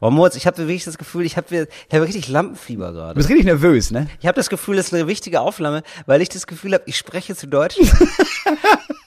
Oh, Moritz, ich habe wirklich das Gefühl, ich habe ich hab richtig Lampenfieber Du gerade. bist richtig nervös, ne? Ich habe das Gefühl, das ist eine wichtige Aufnahme, weil ich das Gefühl habe, ich spreche zu Deutsch.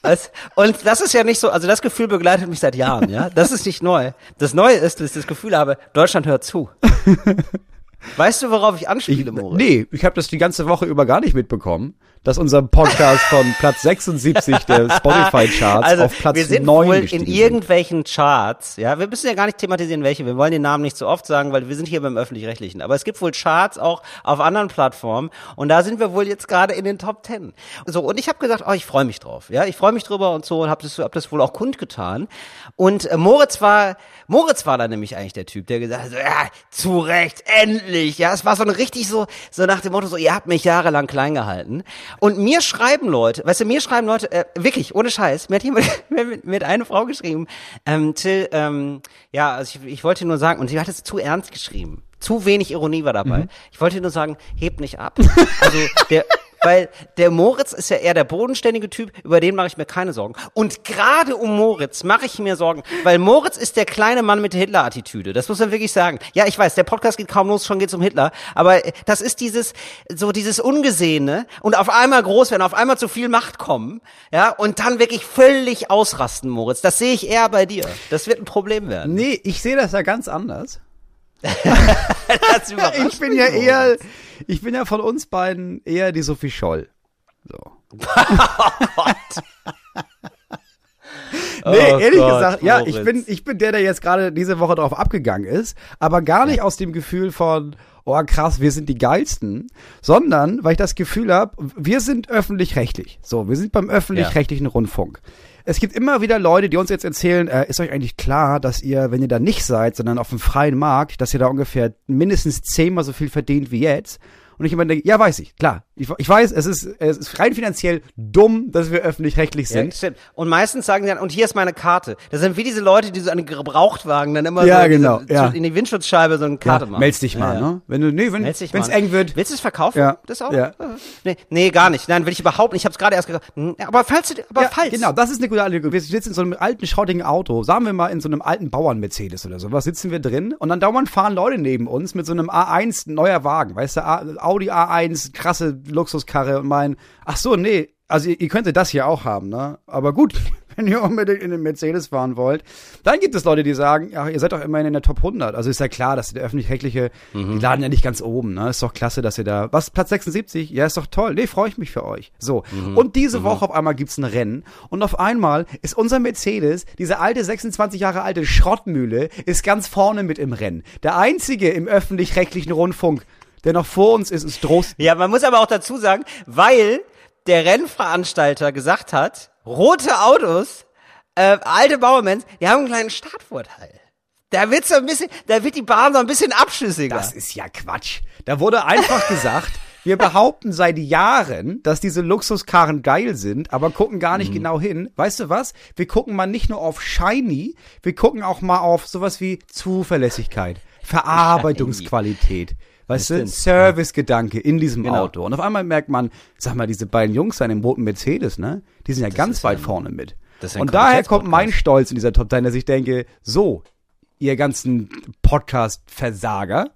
Was? Und das ist ja nicht so, also das Gefühl begleitet mich seit Jahren, ja. Das ist nicht neu. Das Neue ist, dass ich das Gefühl habe, Deutschland hört zu. Weißt du, worauf ich anspiele, Moritz? Nee, ich habe das die ganze Woche über gar nicht mitbekommen, dass unser Podcast von Platz 76 der Spotify-Charts Also, auf Platz wir sind 9 wohl in irgendwelchen Charts, ja, wir müssen ja gar nicht thematisieren, welche, wir wollen den Namen nicht so oft sagen, weil wir sind hier beim Öffentlich-Rechtlichen, aber es gibt wohl Charts auch auf anderen Plattformen und da sind wir wohl jetzt gerade in den Top Ten. So, und ich habe gesagt, oh, ich freue mich drauf, ja, ich freue mich drüber und so und habe das, hab das wohl auch kundgetan. Und äh, Moritz war, Moritz war da nämlich eigentlich der Typ, der gesagt hat, so, ja, zu Recht, endlich, ja, es war so ein richtig so, so nach dem Motto, so, ihr habt mich jahrelang klein gehalten und mir schreiben Leute, weißt du, mir schreiben Leute, äh, wirklich, ohne Scheiß, mir hat jemand, mir, mir hat eine Frau geschrieben, ähm, Till, ähm, ja, also ich, ich wollte nur sagen, und sie hat es zu ernst geschrieben. Zu wenig Ironie war dabei. Ich wollte nur sagen, hebt nicht ab. Also der, weil der Moritz ist ja eher der bodenständige Typ, über den mache ich mir keine Sorgen. Und gerade um Moritz mache ich mir Sorgen, weil Moritz ist der kleine Mann mit der Hitler-Attitüde. Das muss man wirklich sagen. Ja, ich weiß, der Podcast geht kaum los, schon geht's um Hitler. Aber äh, das ist dieses, so dieses Ungesehene und auf einmal groß werden, auf einmal zu viel Macht kommen, ja, und dann wirklich völlig ausrasten, Moritz. Das sehe ich eher bei dir. Das wird ein Problem werden. Nee, ich sehe das ja ganz anders. Ich bin ja eher, ich bin ja von uns beiden eher die Sophie Scholl. So. Nee, Oh ehrlich Gott, gesagt, ja, ich Moritz. bin, ich bin der, der jetzt gerade diese Woche drauf abgegangen ist, aber gar nicht aus dem Gefühl von, oh krass, wir sind die geilsten, sondern weil ich das Gefühl habe, wir sind öffentlich-rechtlich. So, wir sind beim öffentlich-rechtlichen Rundfunk. Es gibt immer wieder Leute, die uns jetzt erzählen, äh, ist euch eigentlich klar, dass ihr, wenn ihr da nicht seid, sondern auf dem freien Markt, dass ihr da ungefähr mindestens zehnmal so viel verdient wie jetzt? Und ich immer denke, ja, weiß ich, klar. Ich, ich weiß, es ist, es ist rein finanziell dumm, dass wir öffentlich-rechtlich Ja, sind. stimmt. Und meistens sagen sie dann, und hier ist meine Karte. Das sind wie diese Leute, die so den Gebrauchtwagen dann immer Ja, so genau, diese, ja. in die Windschutzscheibe so eine Karte machen. Meld's dich mal, Ja, ja. ne? Wenn du, nee, wenn mal. eng wird. Willst du es verkaufen? Ja. Das auch? Ja. Nee, nee, gar nicht. Nein, will ich überhaupt nicht. Ich habe es gerade erst gesagt. Hm, Aber falls du, aber Ja, falls. genau, das ist eine gute Anlegung. Wir sitzen in so einem alten, schrottigen Auto, sagen wir mal in so einem alten Bauern-Mercedes oder sowas, sitzen wir drin und dann dauernd fahren Leute neben uns mit so einem A1 neuer Wagen, weißt du, Audi A1, krasse Luxuskarre und meinen, ach so, nee, also ihr, ihr könntet das hier auch haben, ne? Aber gut, wenn ihr unbedingt in den Mercedes fahren wollt, dann gibt es Leute, die sagen, ja, ihr seid doch immerhin in der Top 100. Also ist ja klar, dass der öffentlich-rechtliche, die laden ja nicht ganz oben, ne? Ist doch klasse, dass ihr da, was, Platz 76? Ja, ist doch toll. Nee, freue ich mich für euch. So. Und diese Woche auf einmal gibt's ein Rennen und auf einmal ist unser Mercedes, diese alte 26 Jahre alte Schrottmühle, ist ganz vorne mit im Rennen. Der einzige im öffentlich-rechtlichen Rundfunk, der noch vor uns ist, ist Drosten. Ja, man muss aber auch dazu sagen, weil der Rennveranstalter gesagt hat, rote Autos, äh, alte Bauermens, die haben einen kleinen Startvorteil. Da wird so ein bisschen, da wird die Bahn so ein bisschen abschüssiger. Das ist ja Quatsch. Da wurde einfach gesagt, wir behaupten seit Jahren, dass diese Luxuskarren geil sind, aber gucken gar nicht genau hin. Weißt du was? Wir gucken mal nicht nur auf Shiny, wir gucken auch mal auf sowas wie Zuverlässigkeit, Verarbeitungsqualität. Weißt du. Servicegedanke in diesem Genau. Auto. Und auf einmal merkt man, sag mal, diese beiden Jungs da in dem roten Mercedes, ne? Die sind ja ganz ist weit ja- vorne mit. das Und daher kommt mein Stolz in dieser Top 10, dass ich denke, so, ihr ganzen Podcast-Versager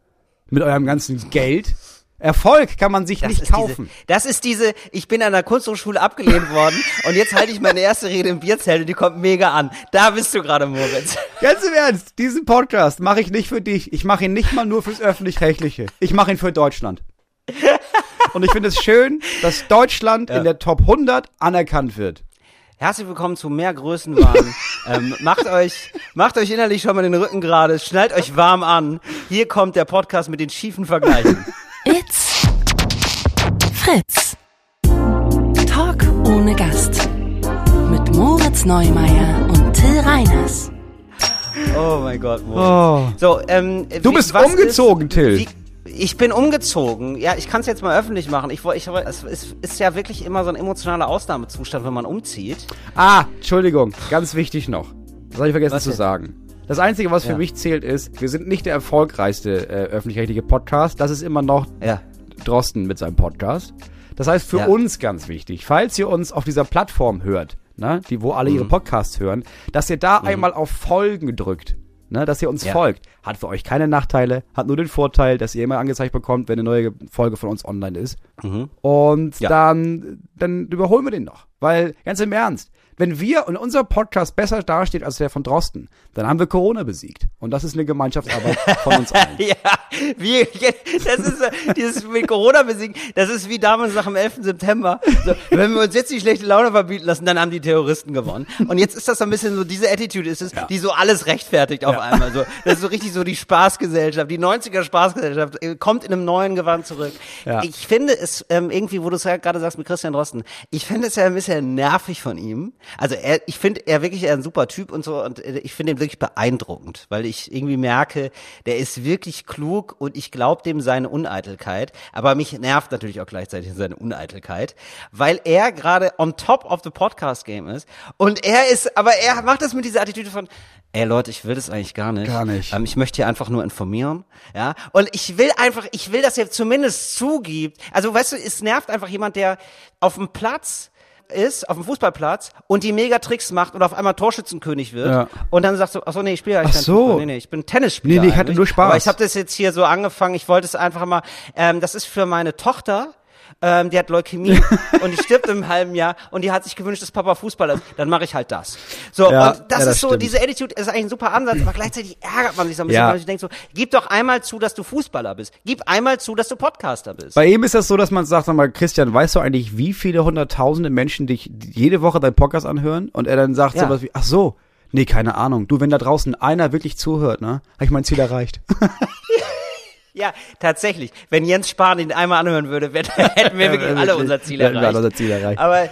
mit eurem ganzen Geld. Erfolg kann man sich Das nicht kaufen. Diese, das ist diese, ich bin an der Kunsthochschule abgelehnt worden und jetzt halte ich meine erste Rede im Bierzelt und die kommt mega an. Da bist du gerade, Moritz. Ganz im Ernst, diesen Podcast mache ich nicht für dich. Ich mache ihn nicht mal nur fürs Öffentlich-Rechtliche. Ich mache ihn für Deutschland. Und ich finde es schön, dass Deutschland in der Top 100 anerkannt wird. Herzlich willkommen zu mehr Größenwahn. ähm, macht euch, macht euch innerlich schon mal den Rücken gerade, schnallt euch warm an. Hier kommt der Podcast mit den schiefen Vergleichen. Fritz. Talk ohne Gast. Mit Moritz Neumeier und Till Reiners. Oh mein Gott, Moritz. Oh. So, ähm, Du wie- bist umgezogen, ist, Till. Wie, ich bin umgezogen. Ja, ich kann es jetzt mal öffentlich machen. Ich, ich, es ist, ist ja wirklich immer so ein emotionaler Ausnahmezustand, wenn man umzieht. Ah, Entschuldigung, ganz wichtig noch. Das habe ich vergessen Was zu denn? sagen. Das Einzige, was für Ja. mich zählt, ist, wir sind nicht der erfolgreichste äh, öffentlich-rechtliche Podcast. Das ist immer noch Ja. Drosten mit seinem Podcast. Das heißt für Ja. uns ganz wichtig, falls ihr uns auf dieser Plattform hört, ne, die wo alle Mhm. ihre Podcasts hören, dass ihr da einmal auf Folgen drückt. ne, dass ihr uns Ja. folgt. Hat für euch keine Nachteile, hat nur den Vorteil, dass ihr immer angezeigt bekommt, wenn eine neue Folge von uns online ist. Und Ja. dann, dann überholen wir den noch. Weil, ganz im Ernst, wenn wir und unser Podcast besser dasteht als der von Drosten, dann haben wir Corona besiegt. Und das ist eine Gemeinschaftsarbeit von uns allen. Ja, wie, das ist dieses mit Corona besiegen, das ist wie damals nach dem 11. September. So, wenn wir uns jetzt die schlechte Laune verbieten lassen, dann haben die Terroristen gewonnen. Und jetzt ist das so ein bisschen so, diese Attitude ist es, die so alles rechtfertigt auf einmal. So, das ist so richtig so die Spaßgesellschaft, die 90er Spaßgesellschaft äh, kommt in einem neuen Gewand zurück. Ja. Ich finde es ähm, irgendwie, wo du es ja gerade sagst mit Christian Drosten, ich finde es ja ein bisschen nervig von ihm. Also er, ich finde er wirklich ein super Typ und so und äh, ich finde ihn wirklich beeindruckend, weil ich irgendwie merke, der ist wirklich klug und ich glaube dem seine Uneitelkeit, aber mich nervt natürlich auch gleichzeitig seine Uneitelkeit, weil er gerade on top of the Podcast Game ist und er ist, aber er macht das mit dieser Attitüde von Ey Leute, ich will das eigentlich gar nicht. Gar nicht. Ähm, ich möchte hier einfach nur informieren, ja. Und ich will einfach, ich will, dass er zumindest zugibt. Also, weißt du, es nervt einfach jemand, der auf dem Platz ist, auf dem Fußballplatz und die Megatricks macht und auf einmal Torschützenkönig wird Ja. und dann sagt so, ach so, nee, ich spiele eigentlich so. Fußball. Nee, nee, ich bin Tennisspieler. Nee, nee, ich hatte nur Spaß. Aber ich habe das jetzt hier so angefangen, ich wollte es einfach mal, ähm, das ist für meine Tochter, ähm, die hat Leukämie und die stirbt im halben Jahr und die hat sich gewünscht, dass Papa Fußballer ist. Dann mache ich halt das. So, Ja, und das ja, das ist so, stimmt. diese Attitude ist eigentlich ein super Ansatz, aber gleichzeitig ärgert man sich so ein bisschen, Ja. weil ich denke so, gib doch einmal zu, dass du Fußballer bist. Gib einmal zu, dass du Podcaster bist. Bei ihm ist das so, dass man sagt, sag mal, Christian, weißt du eigentlich, wie viele hunderttausende Menschen dich jede Woche deinen Podcast anhören? Und er dann sagt Ja. sowas wie, ach so, nee, keine Ahnung. Du, wenn da draußen einer wirklich zuhört, ne, habe ich mein Ziel erreicht. Ja, tatsächlich. Wenn Jens Spahn ihn einmal anhören würde, hätten wir wirklich alle unser Ziel Hätten wir alle erreicht. unser Ziel erreicht. Aber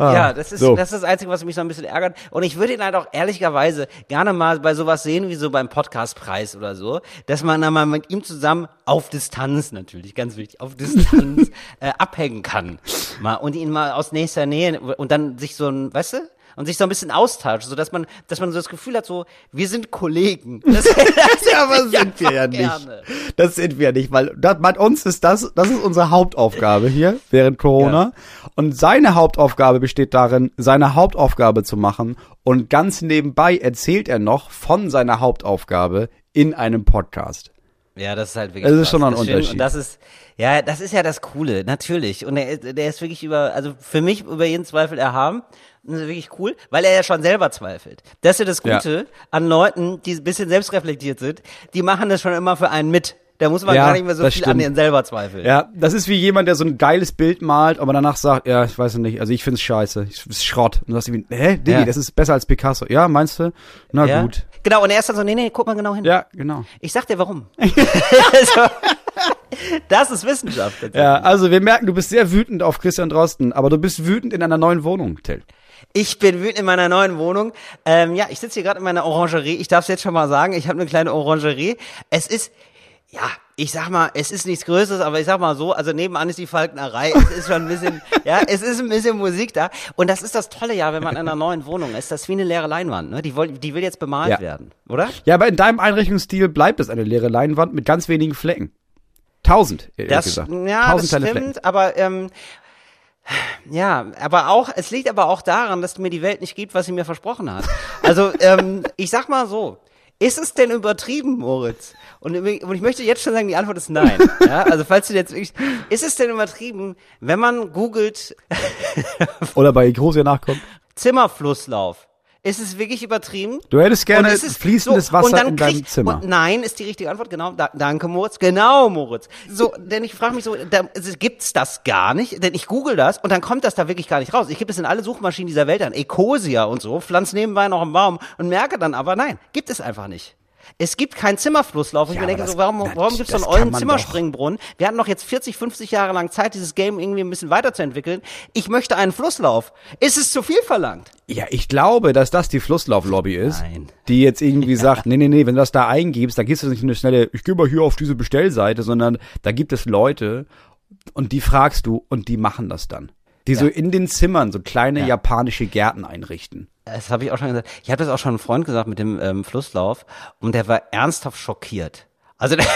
Ah, ja, das ist, so. das ist das Einzige, was mich so ein bisschen ärgert. Und ich würde ihn halt auch ehrlicherweise gerne mal bei sowas sehen, wie so beim Podcastpreis oder so, dass man dann mal mit ihm zusammen auf Distanz natürlich, ganz wichtig, auf Distanz äh, abhängen kann. Mal, und ihn mal aus nächster Nähe und dann sich so ein, weißt du? Und sich so ein bisschen austauscht, so dass man, dass man so das Gefühl hat, so, wir sind Kollegen. Das, das ja, aber sind wir ja nicht. gerne. Das sind wir nicht, weil das, bei uns ist das, das ist unsere Hauptaufgabe hier während Corona. Und seine Hauptaufgabe besteht darin, seine Hauptaufgabe zu machen. Und ganz nebenbei erzählt er noch von seiner Hauptaufgabe in einem Podcast. Ja, das ist halt wirklich. Es ist schon ein Das. Unterschied. Und das ist, ja, das ist ja das Coole, natürlich. Und der, der ist wirklich über, also für mich über jeden Zweifel erhaben. Und das ist wirklich cool, weil er ja schon selber zweifelt. Das ist ja das Ja. Gute an Leuten, die ein bisschen selbstreflektiert sind. Die machen das schon immer für einen mit. Da muss man Ja, gar nicht mehr so viel an stimmt. denen selber zweifeln. Ja, das ist wie jemand, der so ein geiles Bild malt, aber danach sagt, ja, ich weiß nicht, also ich find's scheiße, ich find's Schrott. Und du sagst irgendwie, hä, Diggi, Ja. das ist besser als Picasso. Ja, meinst du? Na Ja? gut. Genau, und er ist dann so, nee, nee, guck mal genau hin. Ja, genau. Ich sag dir warum. also, das ist Wissenschaft. Ja, also wir merken, du bist sehr wütend auf Christian Drosten, aber du bist wütend in einer neuen Wohnung, Till. Ich bin wütend in meiner neuen Wohnung. Ähm, ja, ich sitze hier gerade in meiner Orangerie. Ich darf es jetzt schon mal sagen. Ich habe eine kleine Orangerie. Es ist, ja, ich sag mal, es ist nichts Größeres, aber ich sag mal so, also nebenan ist die Falknerei. Es ist schon ein bisschen, ja, es ist ein bisschen Musik da. Und das ist das Tolle ja, wenn man in einer neuen Wohnung ist. Das ist wie eine leere Leinwand. Ne? Die, woll, die will jetzt bemalt Ja. werden, oder? Ja, aber in deinem Einrichtungsstil bleibt es eine leere Leinwand mit ganz wenigen Flecken. Tausend, ehrlich Das, gesagt. ja, Tausend das stimmt, Flecken. aber ähm, ja, aber auch, es liegt aber auch daran, dass mir die Welt nicht gibt, was sie mir versprochen hat. Also, ähm, ich sag mal so, ist es denn übertrieben, Moritz? Und, und ich möchte jetzt schon sagen, die Antwort ist nein. Ja, also falls du jetzt wirklich, ist es denn übertrieben, wenn man googelt Oder bei Große nachkommt. Zimmerflusslauf? Ist es wirklich übertrieben? Du hättest gerne fließendes so, Wasser und dann in deinem kriegt- Zimmer. Und nein, ist die richtige Antwort, genau. Da, danke, Moritz. Genau, Moritz. So, denn ich frage mich so, da, also, gibt's das gar nicht? Denn ich google das und dann kommt das da wirklich gar nicht raus. Ich gebe es in alle Suchmaschinen dieser Welt an, Ecosia und so, pflanz nebenbei noch einen Baum und merke dann aber, nein, gibt es einfach nicht. Es gibt keinen Zimmerflusslauf. Und Ja, ich mir denke aber so, das- warum, warum gibt's so einen das ollen Zimmerspringbrunnen? Wir hatten doch jetzt 40, 50 Jahre lang Zeit, dieses Game irgendwie ein bisschen weiterzuentwickeln. Ich möchte einen Flusslauf. Ist es zu viel verlangt? Ja, ich glaube, dass das die Flusslauflobby ist, Nein. die jetzt irgendwie sagt, nee, nee, nee, wenn du das da eingibst, da gehst du nicht eine schnelle, ich gehe mal hier auf diese Bestellseite, sondern da gibt es Leute und die fragst du und die machen das dann. Die so in den Zimmern so kleine japanische Gärten einrichten. Das habe ich auch schon gesagt. Ich habe das auch schon einem Freund gesagt mit dem ähm, Flusslauf und der war ernsthaft schockiert. Also der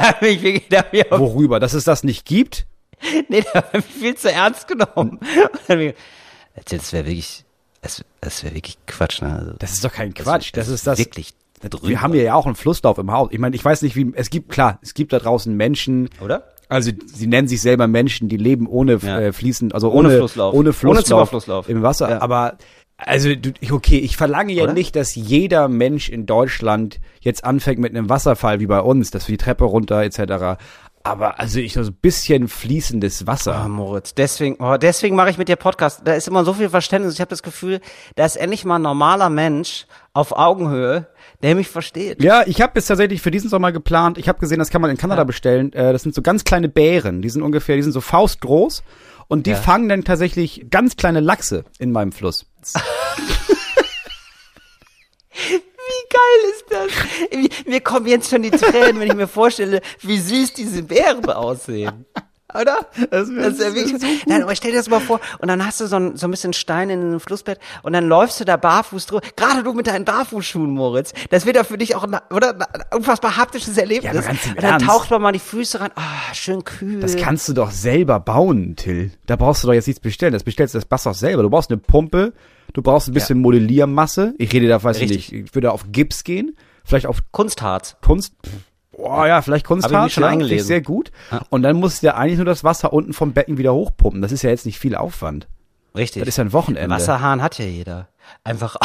hat mich wirklich, mich auch, Worüber? Dass es das nicht gibt? nee, der hat mich viel zu ernst genommen. Ich gesagt, das wäre wirklich, das, das wäre wirklich Quatsch. Ne? Also, Das ist doch kein Quatsch. Das ist das. Wirklich drüber. Wir haben ja auch einen Flusslauf im Haus. Ich meine, ich weiß nicht, wie, es gibt, klar, es gibt da draußen Menschen. Oder? Also, sie nennen sich selber Menschen, die leben ohne Ja. äh, fließend, also Ohne ohne, Flusslauf. Ohne Flusslauf. Zimmerflusslauf. Im Wasser. Ja. Aber, also, okay, ich verlange ja Oder? nicht, dass jeder Mensch in Deutschland jetzt anfängt mit einem Wasserfall wie bei uns, dass wir die Treppe runter, etc. Aber, also, ich, so ein bisschen fließendes Wasser. Ah, Moritz, deswegen, oh, deswegen mache ich mit dir Podcast. Da ist immer so viel Verständnis. Ich habe das Gefühl, da ist endlich mal ein normaler Mensch auf Augenhöhe, der mich versteht. Ja, ich habe jetzt tatsächlich für diesen Sommer geplant. Ich habe gesehen, das kann man in Kanada bestellen. Äh, das sind so ganz kleine Bären. Die sind ungefähr, die sind so faustgroß. Und die Ja. fangen dann tatsächlich ganz kleine Lachse in meinem Fluss. Wie geil ist das? Mir kommen jetzt schon die Tränen, wenn ich mir vorstelle, wie süß diese Bären aussehen. Oder? Das wär- ist ja das wirklich, so. Nein, aber stell dir das mal vor, und dann hast du so ein, so ein bisschen Stein in einem Flussbett und dann läufst du da barfuß drüber. Gerade du mit deinen Barfußschuhen, Moritz. Das wird ja für dich auch ein, oder, ein unfassbar haptisches Erlebnis. Ja, ganz im und dann Ernst. taucht man mal die Füße ran. Ah, schön kühl. Das kannst du doch selber bauen, Till. Da brauchst du doch jetzt nichts bestellen. Das bestellst du das Bass doch selber. Du brauchst eine Pumpe, du brauchst ein bisschen Modelliermasse. Ich rede da, weiß ich nicht, ich würde auf Gips gehen. Vielleicht auf Kunstharz. Kunst. Boah, ja, vielleicht Kunstharz. Schon ja, eingelesen. finde ich Sehr gut. Und dann musst du ja eigentlich nur das Wasser unten vom Becken wieder hochpumpen. Das ist ja jetzt nicht viel Aufwand. Richtig. Das ist ja ein Wochenende. Wasserhahn hat ja jeder. Einfach,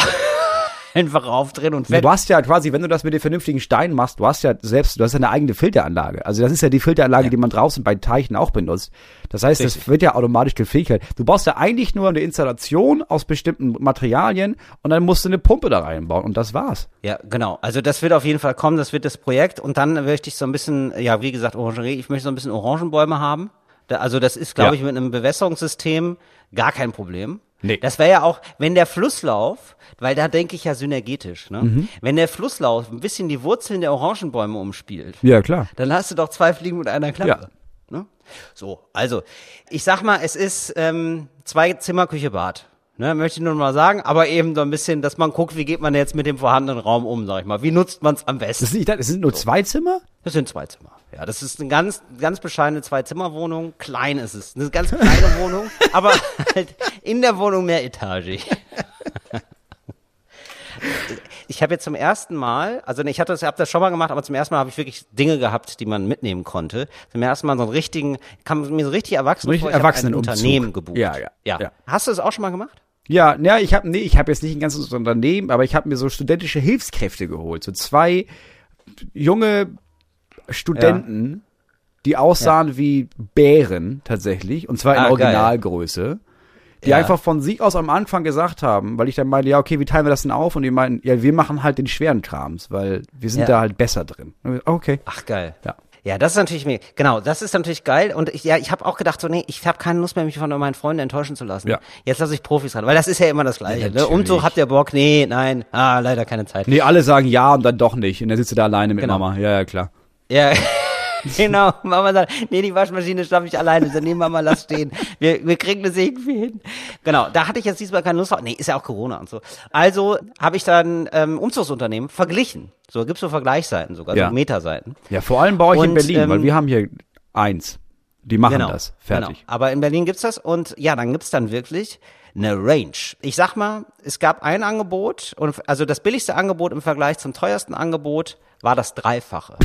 einfach aufdrehen und fett. Du hast ja quasi, wenn du das mit den vernünftigen Steinen machst, du hast ja selbst, du hast ja eine eigene Filteranlage. Also das ist ja die Filteranlage, die man draußen bei Teichen auch benutzt. Das heißt, das Richtig. wird ja automatisch gefiltert. Du brauchst ja eigentlich nur eine Installation aus bestimmten Materialien und dann musst du eine Pumpe da reinbauen und das war's. Ja, genau. Also das wird auf jeden Fall kommen, das wird das Projekt. Und dann möchte ich so ein bisschen, ja, wie gesagt, Orangerie, ich möchte so ein bisschen Orangenbäume haben. Also das ist, glaube Ja. ich, mit einem Bewässerungssystem gar kein Problem. Nee. Das wäre ja auch, wenn der Flusslauf, weil da denke ich ja synergetisch, ne? Mhm. Wenn der Flusslauf ein bisschen die Wurzeln der Orangenbäume umspielt, Ja, klar. dann hast du doch zwei Fliegen mit einer Klappe. Ne? So, also, ich sag mal, es ist ähm, zwei Zimmer, Küche, Bad. Ne, möchte ich nur mal sagen, aber eben so ein bisschen, dass man guckt, wie geht man jetzt mit dem vorhandenen Raum um, sag ich mal. Wie nutzt man es am besten? Das, nicht, das sind nur zwei Zimmer? Das sind zwei Zimmer. Ja, das ist eine ganz, ganz bescheidene Zwei-Zimmer-Wohnung. Klein ist es. Eine ganz kleine Wohnung, aber halt in der Wohnung mehr Etage. Ich habe jetzt zum ersten Mal, also ich hatte das, hab das schon mal gemacht, aber zum ersten Mal habe ich wirklich Dinge gehabt, die man mitnehmen konnte. Zum ersten Mal so einen richtigen, kam mir so richtig erwachsen richtig vor. Erwachsenenumzug. Unternehmen gebucht. Ja, ja, ja. ja. Hast du das auch schon mal gemacht? Ja, ja, ich habe nee, ich habe jetzt nicht ein ganzes Unternehmen, aber ich habe mir so studentische Hilfskräfte geholt, so zwei junge Studenten, die aussahen wie Bären tatsächlich und zwar in Ah, geil. Originalgröße. Die Ja. einfach von sich aus am Anfang gesagt haben, weil ich dann meinte, ja, okay, wie teilen wir das denn auf? Und die meinten, ja, wir machen halt den schweren Krams, weil wir sind Ja. da halt besser drin. Okay. Ach geil. Ja. Ja, das ist natürlich mega. Genau, das ist natürlich geil. Und ich, ja, ich habe auch gedacht, so, nee, ich habe keine Lust mehr, mich von meinen Freunden enttäuschen zu lassen. Ja. Jetzt lasse ich Profis ran, weil das ist ja immer das Gleiche. Ja, ne? Und so natürlich. habt ihr Bock? Nee, nein, ah, leider keine Zeit. Nee, alle sagen ja und dann doch nicht. Und dann sitzt du da alleine mit Genau. Mama. Ja, ja, klar. Ja, genau. Mama sagt, nee, die Waschmaschine schaffe ich alleine. Ich sag, nee, Mama, lass stehen. Wir, wir kriegen das irgendwie hin. Genau, da hatte ich jetzt diesmal keine Lust drauf. Nee, ist ja auch Corona und so. Also habe ich dann ähm, Umzugsunternehmen verglichen. So gibt's so Vergleichsseiten sogar, Ja. so Metaseiten. Ja, vor allem bei euch in Und, Berlin, ähm, weil wir haben hier eins. Die machen genau, das. Fertig. Genau. Aber in Berlin gibt's das und ja, dann gibt's dann wirklich eine Range. Ich sag mal, es gab ein Angebot und also das billigste Angebot im Vergleich zum teuersten Angebot war das Dreifache.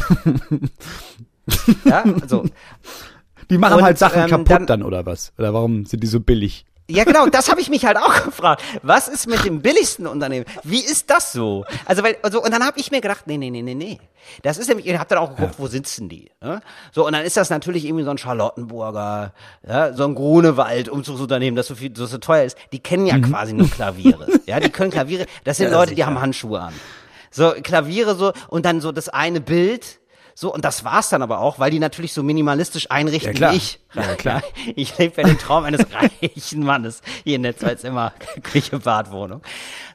ja, also Die machen Und, halt Sachen ähm, kaputt dann- dann, oder was? Oder warum sind die so billig? Ja, genau, das habe ich mich halt auch gefragt. Was ist mit dem billigsten Unternehmen? Wie ist das so? Also, weil, also, und dann habe ich mir gedacht, nee, nee, nee, nee, nee. Das ist nämlich, ihr habt dann auch geguckt, wo sitzen die? Ne? So, und dann ist das natürlich irgendwie so ein Charlottenburger, ja, so ein Grunewald, Umzugsunternehmen, das so viel, das so teuer ist. Die kennen ja quasi nur Klaviere. Ja, die können Klaviere, das sind Leute, die haben Handschuhe an. So, Klaviere so, und dann so das eine Bild, so, und das war's dann aber auch, weil die natürlich so minimalistisch einrichten Ja, wie ich. Ja, klar. Ich lebe ja den Traum eines reichen Mannes hier in der Zweizimmer Küche Badwohnung.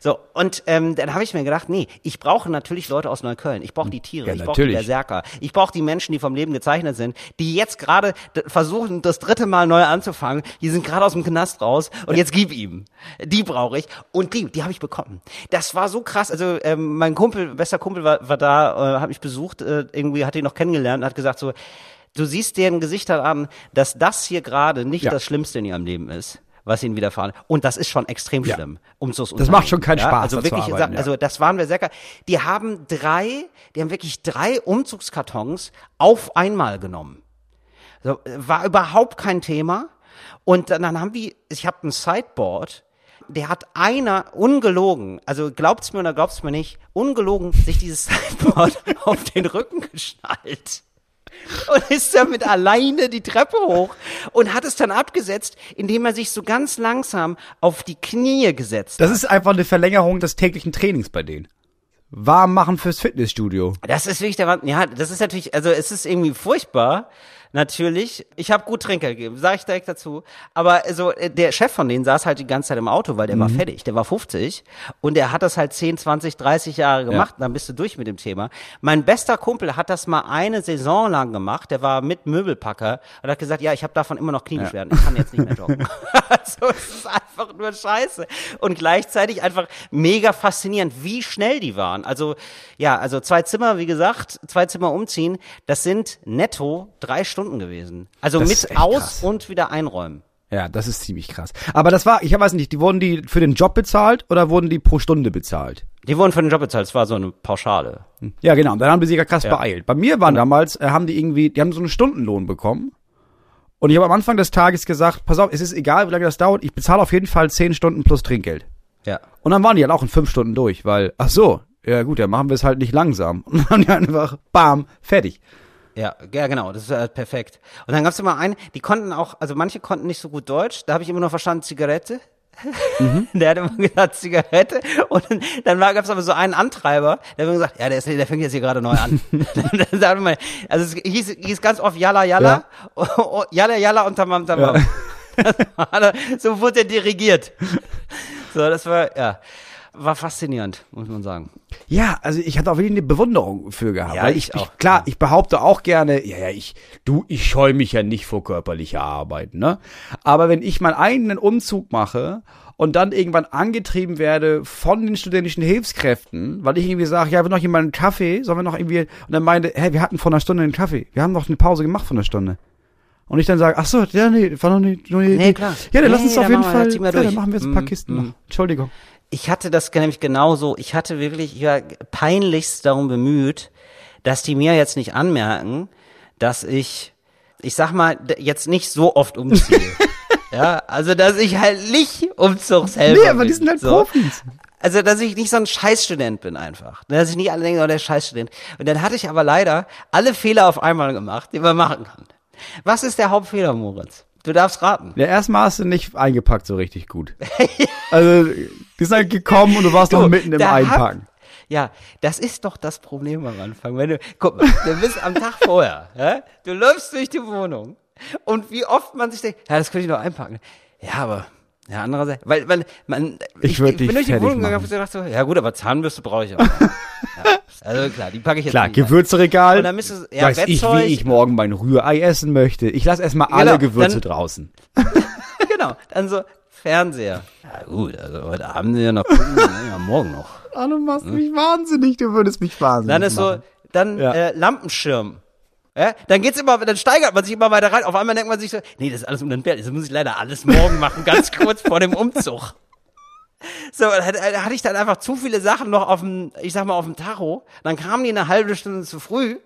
So und ähm, dann habe ich mir gedacht, nee, ich brauche natürlich Leute aus Neukölln. Ich brauche die Tiere, Ja, ich brauche die. Berserker, ich brauche die Menschen, die vom Leben gezeichnet sind, die jetzt gerade versuchen, das dritte Mal neu anzufangen. Die sind gerade aus dem Knast raus und jetzt gib ihm. Die brauche ich und die, die habe ich bekommen. Das war so krass. Also ähm, mein Kumpel, bester Kumpel war, war da, äh, hat mich besucht, äh, irgendwie hat ihn noch kennengelernt und hat gesagt so. Du siehst deren Gesichter an, dass das hier gerade nicht Ja. das Schlimmste in ihrem Leben ist. was ihnen widerfahren. Und das ist schon extrem Ja. schlimm. Umzugs Das macht schon keinen Spaß, Also wirklich, arbeiten, ja. also das waren wir sehr, ge- die haben drei, die haben wirklich drei Umzugskartons auf einmal genommen. So, war überhaupt kein Thema. Und dann, dann haben die, ich habe ein Sideboard, der hat einer ungelogen, also glaubt's mir oder glaubt's mir nicht, ungelogen sich dieses Sideboard auf den Rücken geschnallt. Und ist damit alleine die Treppe hoch und hat es dann abgesetzt, indem er sich so ganz langsam auf die Knie gesetzt Das ist einfach eine Verlängerung des täglichen Trainings bei denen. Warm machen fürs Fitnessstudio. Das ist wirklich der Wahnsinn. Ja, das ist natürlich, also es ist irgendwie furchtbar. Natürlich. Ich habe gut Trinkgeld gegeben, sage ich direkt dazu. Aber so äh, der Chef von denen saß halt die ganze Zeit im Auto, weil der war fertig. Der war 50 und der hat das halt 10, 20, 30 Jahre gemacht. Und dann bist du durch mit dem Thema. Mein bester Kumpel hat das mal eine Saison lang gemacht. Der war mit Möbelpacker und hat gesagt, ja, ich habe davon immer noch Kniebeschwerden. Ich kann jetzt nicht mehr joggen. also es ist einfach nur Scheiße. Und gleichzeitig einfach mega faszinierend, wie schnell die waren. Also ja, also zwei Zimmer, wie gesagt, zwei Zimmer umziehen, das sind netto drei Stunden gewesen. Also Das mit aus krass. und wieder einräumen. Ja, das ist ziemlich krass. Aber das war, ich weiß nicht, die wurden die für den Job bezahlt oder wurden die pro Stunde bezahlt? Die wurden für den Job bezahlt, es war so eine Pauschale. Ja, genau. Dann haben die sich ja krass Ja. beeilt. Bei mir waren damals, äh, haben die irgendwie, die haben so einen Stundenlohn bekommen. Und ich habe am Anfang des Tages gesagt, pass auf, es ist egal, wie lange das dauert, ich bezahle auf jeden Fall zehn Stunden plus Trinkgeld. Ja. Und dann waren die halt auch in fünf Stunden durch, weil, ach so, ja gut, dann machen wir es halt nicht langsam. Und dann haben die einfach, bam, fertig. Ja, ja, genau, das ist halt perfekt. Und dann gab's immer einen, die konnten auch, also manche konnten nicht so gut Deutsch, da habe ich immer nur verstanden Zigarette. Der hat immer gesagt Zigarette und dann, war, gab's aber so einen Antreiber, der hat immer gesagt, ja, der, ist, der fängt jetzt hier gerade neu an. man, also es hieß, hieß ganz oft Yalla Yalla, oh, Yalla Yalla und Tamam Tamam. War- so wurde er dirigiert. So, das war, ja, war faszinierend, muss man sagen. Ja, also ich hatte auch wirklich eine Bewunderung für gehabt. Ja, weil ich ich, auch. ich klar, ich behaupte auch gerne, ja, ja, ich, du, ich scheue mich ja nicht vor körperlicher Arbeit, ne? Aber wenn ich meinen eigenen Umzug mache und dann irgendwann angetrieben werde von den studentischen Hilfskräften, weil ich irgendwie sage, ja, wir noch jemand einen Kaffee, sollen wir noch irgendwie, und dann meinte, hä, wir hatten vor einer Stunde einen Kaffee, wir haben noch eine Pause gemacht von einer Stunde. Und ich dann sage, ach so, ja, nee, war noch nicht, noch nicht Nee, klar. Ja, dann lass Nee, uns auf dann jeden Fall, ja, dann machen wir jetzt ein paar Mm, Kisten mm. noch. Entschuldigung. Ich hatte das nämlich genauso. Ich hatte wirklich, ich war peinlichst darum bemüht, dass die mir jetzt nicht anmerken, dass ich, ich sag mal, jetzt nicht so oft umziehe. ja, also dass ich halt nicht Umzugshelfer Nee, aber die sind halt so. Profis. Also, dass ich nicht so ein Scheißstudent bin einfach. Dass ich nicht alle denken, oh, der Scheißstudent. Und dann hatte ich aber leider alle Fehler auf einmal gemacht, die man machen kann. Was ist der Hauptfehler, Moritz? Du darfst raten. Ja, erstmal hast du nicht eingepackt so richtig gut. Also, die sind halt gekommen und du warst noch mitten im hab- Einpacken. Ja, das ist doch das Problem am Anfang. Wenn du, guck mal, du bist am Tag vorher, ja? du läufst durch die Wohnung und wie oft man sich denkt, ja, das könnte ich noch einpacken. Ja, aber, ja, andererseits, weil, weil man, Ich würd dich bin durch die Wohnung gegangen und gedacht so, ja gut, aber Zahnbürste brauche ich auch. ja, also klar, die packe ich jetzt Klar, nicht rein. Gewürzregal. Und dann müsstest du- ja, weiß ich, Bettzeug. wie ich morgen mein Rührei essen möchte. Ich lasse erstmal alle Genau, Gewürze dann- draußen. genau, dann so, Fernseher. Ja gut, also heute Abend ja noch gucken, ja, morgen noch. Ah, du machst mich wahnsinnig, du würdest mich wahnsinnig Dann ist so, dann Ja. äh, Lampenschirm. Ja, dann geht's immer, dann steigert man sich immer weiter rein. Auf einmal denkt man sich so, nee, das ist alles um den Berg. Das muss ich leider alles morgen machen, ganz kurz vor dem Umzug. So, da hatte da hatte ich dann einfach zu viele Sachen noch auf dem, ich sag mal, auf dem Tacho. Dann kamen die eine halbe Stunde zu früh.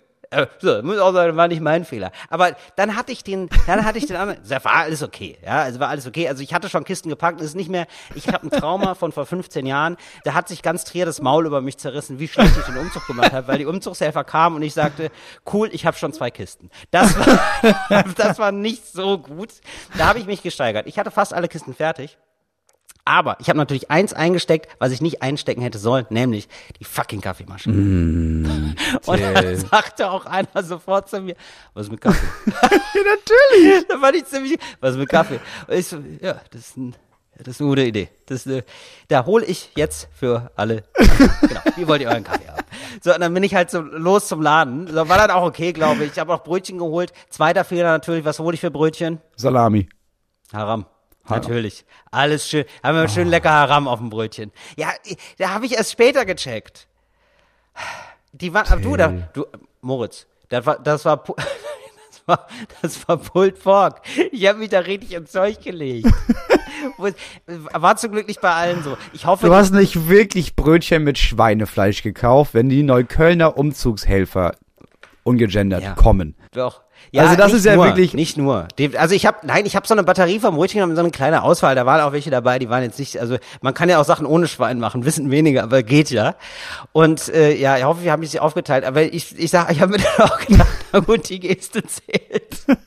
So, muss auch sagen, war nicht mein Fehler. Aber dann hatte ich den, dann hatte ich den anderen, war alles okay, ja, also war alles okay. Also ich hatte schon Kisten gepackt, ist nicht mehr, ich habe ein Trauma von vor 15 Jahren, da hat sich ganz Trier das Maul über mich zerrissen, wie schlecht ich den Umzug gemacht habe, weil die Umzugshelfer kamen und ich sagte, cool, ich habe schon zwei Kisten. Das war, das war nicht so gut. Da habe ich mich gesteigert. Ich hatte fast alle Kisten fertig. Aber ich habe natürlich eins eingesteckt, was ich nicht einstecken hätte sollen, nämlich die fucking Kaffeemaschine. Mm, und dann sagte auch einer sofort zu mir, was ist mit Kaffee? Ja, natürlich. da fand ich ziemlich, was ist mit Kaffee? Und ich so, ja, das ist, ein, das ist eine gute Idee. Das eine, da hole ich jetzt für alle. genau, wie wollt ihr euren Kaffee haben? So, und dann bin ich halt so los zum Laden. So, war dann auch okay, glaube ich. Ich habe auch Brötchen geholt. Zweiter Fehler natürlich, was hole ich für Brötchen? Salami. Haram. Natürlich. Alles schön. Haben wir schön lecker Haram auf dem Brötchen. Ja, da habe ich erst später gecheckt. Die waren, aber du, da, du, Moritz, das war, das war, das war, das war Pulled Pork. Ich habe mich da richtig ins Zeug gelegt. War zum Glück nicht bei allen so. Ich hoffe, Du hast nicht wirklich Brötchen mit Schweinefleisch gekauft, wenn die Neuköllner Umzugshelfer ungegendert Ja. kommen. Doch. Ja, Also das ist ja nur, wirklich- nicht nur. Also ich habe nein, ich habe so eine Batterie vom Brötchen genommen, so eine kleine Auswahl. Da waren auch welche dabei, die waren jetzt nicht. Also man kann ja auch Sachen ohne Schwein machen, wissen weniger, aber geht ja. Und äh, ja, ich hoffe, wir haben sich aufgeteilt. Aber ich, ich sag, ich habe mir dann auch gedacht, na gut, die Geste zählt.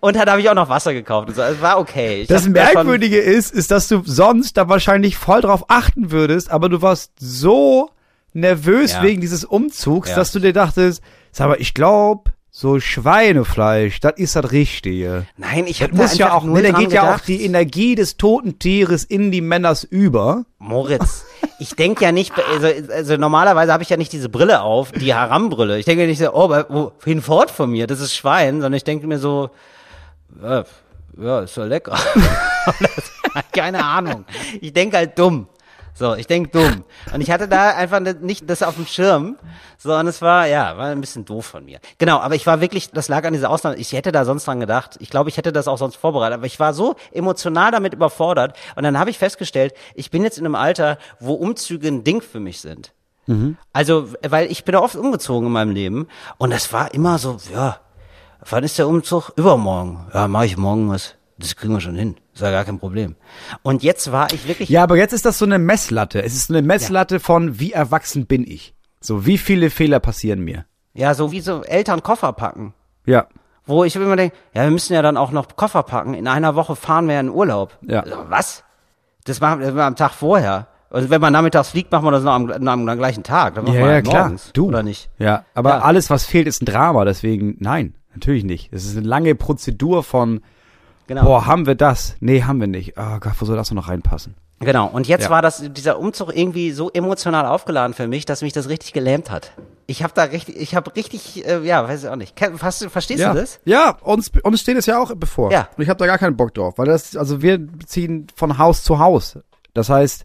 Und dann habe ich auch noch Wasser gekauft. Und so. Also war okay. Ich Das Merkwürdige ist, ist, dass du sonst da wahrscheinlich voll drauf achten würdest, aber du warst so nervös Ja. wegen dieses Umzugs, Ja. dass du dir dachtest, sag mal, ich glaube, so Schweinefleisch, das ist das Richtige. Nein, ich habe muss ja auch, nur ne, da geht ja auch gedacht. die Energie des toten Tieres in die Männers über. Moritz, ich denke ja nicht, also, also normalerweise habe ich ja nicht diese Brille auf, die Haram-Brille. Ich denke ja nicht so, oh, wohin fort von mir, das ist Schwein, sondern ich denke mir so, ja, ja ist ja lecker. Keine Ahnung. Ich denke halt dumm. So, ich denke dumm. Und ich hatte da einfach nicht das auf dem Schirm, sondern es war, ja, war ein bisschen doof von mir. Genau, aber ich war wirklich, das lag an dieser Ausnahme. Ich hätte da sonst dran gedacht. Ich glaube, ich hätte das auch sonst vorbereitet. Aber ich war so emotional damit überfordert. Und dann habe ich festgestellt, ich bin jetzt in einem Alter, wo Umzüge ein Ding für mich sind. Also, weil ich bin ja oft umgezogen in meinem Leben. Und das war immer so, ja, wann ist der Umzug? Übermorgen. Ja, mache ich morgen was. Das kriegen wir schon hin. Ist ja gar kein Problem. Und jetzt war ich wirklich. Ja, aber jetzt ist das so eine Messlatte. Es ist eine Messlatte von, wie erwachsen bin ich? So, wie viele Fehler passieren mir? Ja, so wie so Eltern Koffer packen. Ja. Wo ich immer denke, ja, wir müssen ja dann auch noch Koffer packen. In einer Woche fahren wir ja in Urlaub. Ja. Also, was? Das machen wir am Tag vorher. Also wenn man nachmittags fliegt, machen wir das noch am, am, am gleichen Tag. Dann machen Ja, wir ja, halt klar. morgens, Du. Oder nicht? Ja, aber Ja. alles, was fehlt, ist ein Drama. Deswegen, nein, natürlich nicht. Es ist eine lange Prozedur von, Genau. boah, haben wir das? Nee, haben wir nicht. Oh Gott, wo soll das noch reinpassen? Genau. Und jetzt Ja. war das, dieser Umzug irgendwie so emotional aufgeladen für mich, dass mich das richtig gelähmt hat. Ich habe da richtig, ich habe richtig, äh, ja, weiß ich auch nicht. Hast, verstehst ja. du das? Ja, uns, uns steht es ja auch bevor. Ja. Und ich habe da gar keinen Bock drauf, weil das, also wir ziehen von Haus zu Haus. Das heißt,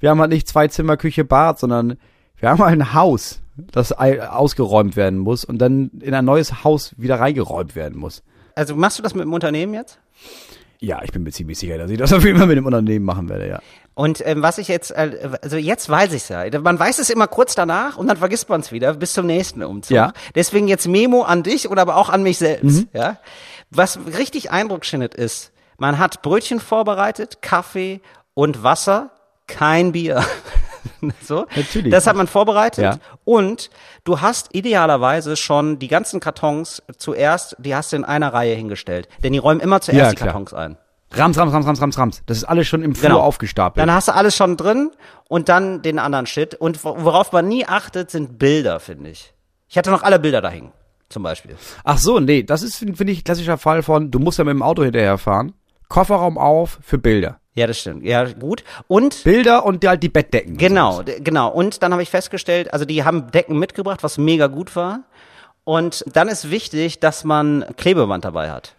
wir haben halt nicht zwei Zimmer, Küche, Bad, sondern wir haben halt ein Haus, das ausgeräumt werden muss und dann in ein neues Haus wieder reingeräumt werden muss. Also machst du das mit dem Unternehmen jetzt? Ja, ich bin mir ziemlich sicher, dass ich das auf jeden Fall mit dem Unternehmen machen werde, ja. Und ähm, was ich jetzt, äh, also jetzt weiß ich's ja. Man weiß es immer kurz danach und dann vergisst man es wieder bis zum nächsten Umzug. Ja. Deswegen jetzt Memo an dich oder aber auch an mich selbst. Ja. Was richtig eindrucksschindend ist, man hat Brötchen vorbereitet, Kaffee und Wasser, kein Bier. so. Natürlich. Das hat man vorbereitet. Ja. Und du hast idealerweise schon die ganzen Kartons zuerst, die hast du in einer Reihe hingestellt. Denn die räumen immer zuerst Ja, die. Kartons ein. Rams, Rams, Rams, Rams, Rams, Rams. Das ist alles schon im Flur Genau. aufgestapelt. Dann hast du alles schon drin und dann den anderen Shit. Und wo- worauf man nie achtet, sind Bilder, finde ich. Ich hatte noch alle Bilder da hängen, zum Beispiel. Ach so, nee, das ist, finde find ich, klassischer Fall von, du musst ja mit dem Auto hinterherfahren. Kofferraum auf für Bilder. Ja, das stimmt. Ja, gut. Und Bilder und halt die Bettdecken. und genau, genau. Und dann habe ich festgestellt, also die haben Decken mitgebracht, was mega gut war. Und dann ist wichtig, dass man Klebeband dabei hat.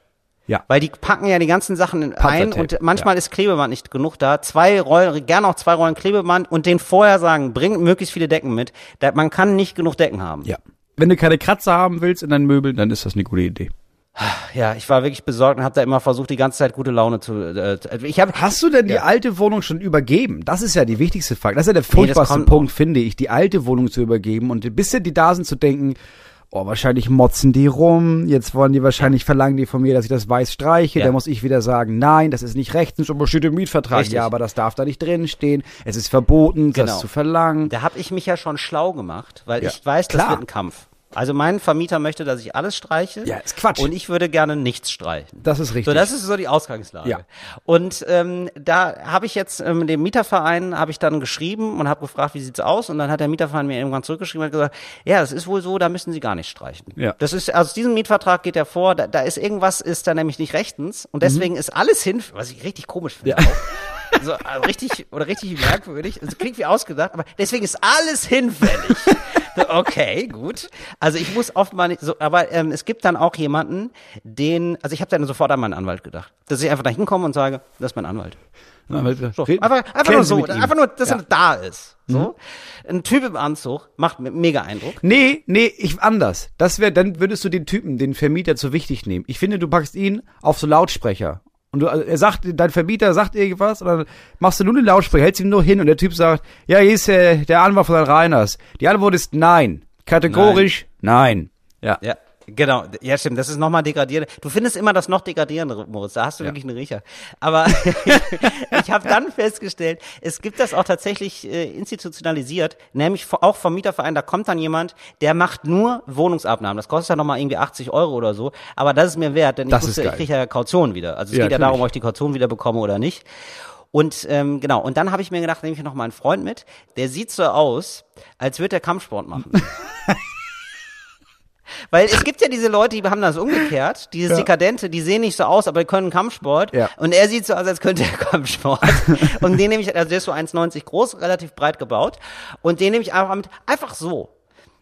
Ja. Weil die packen ja die ganzen Sachen in- ein und manchmal ist Klebeband nicht genug da. Zwei Rollen, gerne auch zwei Rollen Klebeband und den vorher sagen, bring möglichst viele Decken mit. Man kann nicht genug Decken haben. Ja. Wenn du keine Kratzer haben willst in deinen Möbeln, dann ist das eine gute Idee. Ja, ich war wirklich besorgt und habe da immer versucht, die ganze Zeit gute Laune zu. Äh, ich habe Hast du denn die alte Wohnung schon übergeben? Das ist ja die wichtigste Frage. Das ist ja der das furchtbarste kommt Punkt, finde ich, die alte Wohnung zu übergeben und bis die da sind zu denken, oh, wahrscheinlich motzen die rum, jetzt wollen die wahrscheinlich verlangen die von mir, dass ich das weiß streiche, Ja. dann muss ich wieder sagen, nein, das ist nicht rechtens, aber steht im Mietvertrag. Richtig. Ja, aber das darf da nicht drin stehen. Es ist verboten, Genau. das zu verlangen. Da habe ich mich ja schon schlau gemacht, weil Ja, ich weiß, das klar. wird ein Kampf. Also mein Vermieter möchte, dass ich alles streiche. Ja, ist Quatsch. Und ich würde gerne nichts streichen. Das ist richtig. So, das ist so die Ausgangslage. Ja. Und ähm, da habe ich jetzt ähm, dem Mieterverein habe ich dann geschrieben und habe gefragt, wie sieht's aus? Und dann hat der Mieterverein mir irgendwann zurückgeschrieben und gesagt, ja, es ist wohl so, da müssen Sie gar nicht streichen. Ja. Das ist aus diesem Mietvertrag geht ja vor, da, da ist irgendwas ist da nämlich nicht rechtens und deswegen ist alles hin, was ich richtig komisch finde. Mhm. Ja. Auch. So, also richtig oder richtig merkwürdig. Es klingt wie ausgedacht, aber deswegen ist alles hinfällig. okay, gut. Also ich muss oft mal nicht so, aber ähm, es gibt dann auch jemanden, den, also ich habe dann sofort an meinen Anwalt gedacht, dass ich einfach da hinkomme und sage, das ist mein Anwalt. Na, So, einfach, einfach nur so, einfach nur, dass Ja. Mhm. er da ist. So, ein Typ im Anzug macht me- mega Eindruck. Nee, nee, ich anders. Das wäre, dann würdest du den Typen, den Vermieter zu wichtig nehmen. Ich finde, du packst ihn auf so Lautsprecher Und du, also er sagt, dein Vermieter sagt irgendwas und dann machst du nur den Lautsprecher, hältst ihn nur hin und der Typ sagt, ja, hier ist äh, der Anwalt von Herrn Reiners. Die Antwort ist nein. Kategorisch nein. Ja. Ja, genau. Ja, stimmt. Das ist nochmal degradierend. Du findest immer das noch degradierende, Moritz. Da hast du wirklich einen Riecher. Aber ich habe dann festgestellt, es gibt das auch tatsächlich äh, institutionalisiert, nämlich auch vom Mieterverein. Da kommt dann jemand, der macht nur Wohnungsabnahmen. Das kostet ja nochmal irgendwie 80 Euro oder so. Aber das ist mir wert, denn Das ich, ist wusste, ich kriege ja Kaution wieder. Also es Ja, geht ja darum, ob ich die Kaution wieder bekomme oder nicht. Und ähm, genau, und dann habe ich mir gedacht, nehme ich noch mal einen Freund mit, der sieht so aus, als würde er Kampfsport machen. Weil es gibt ja diese Leute, die haben das umgekehrt, dieses Ja. Dekadente, die sehen nicht so aus, aber die können Kampfsport. Ja. Und er sieht so aus, als könnte er Kampfsport. und den nehme ich, also der ist so 1,90 groß, relativ breit gebaut. Und den nehme ich einfach mit, einfach so.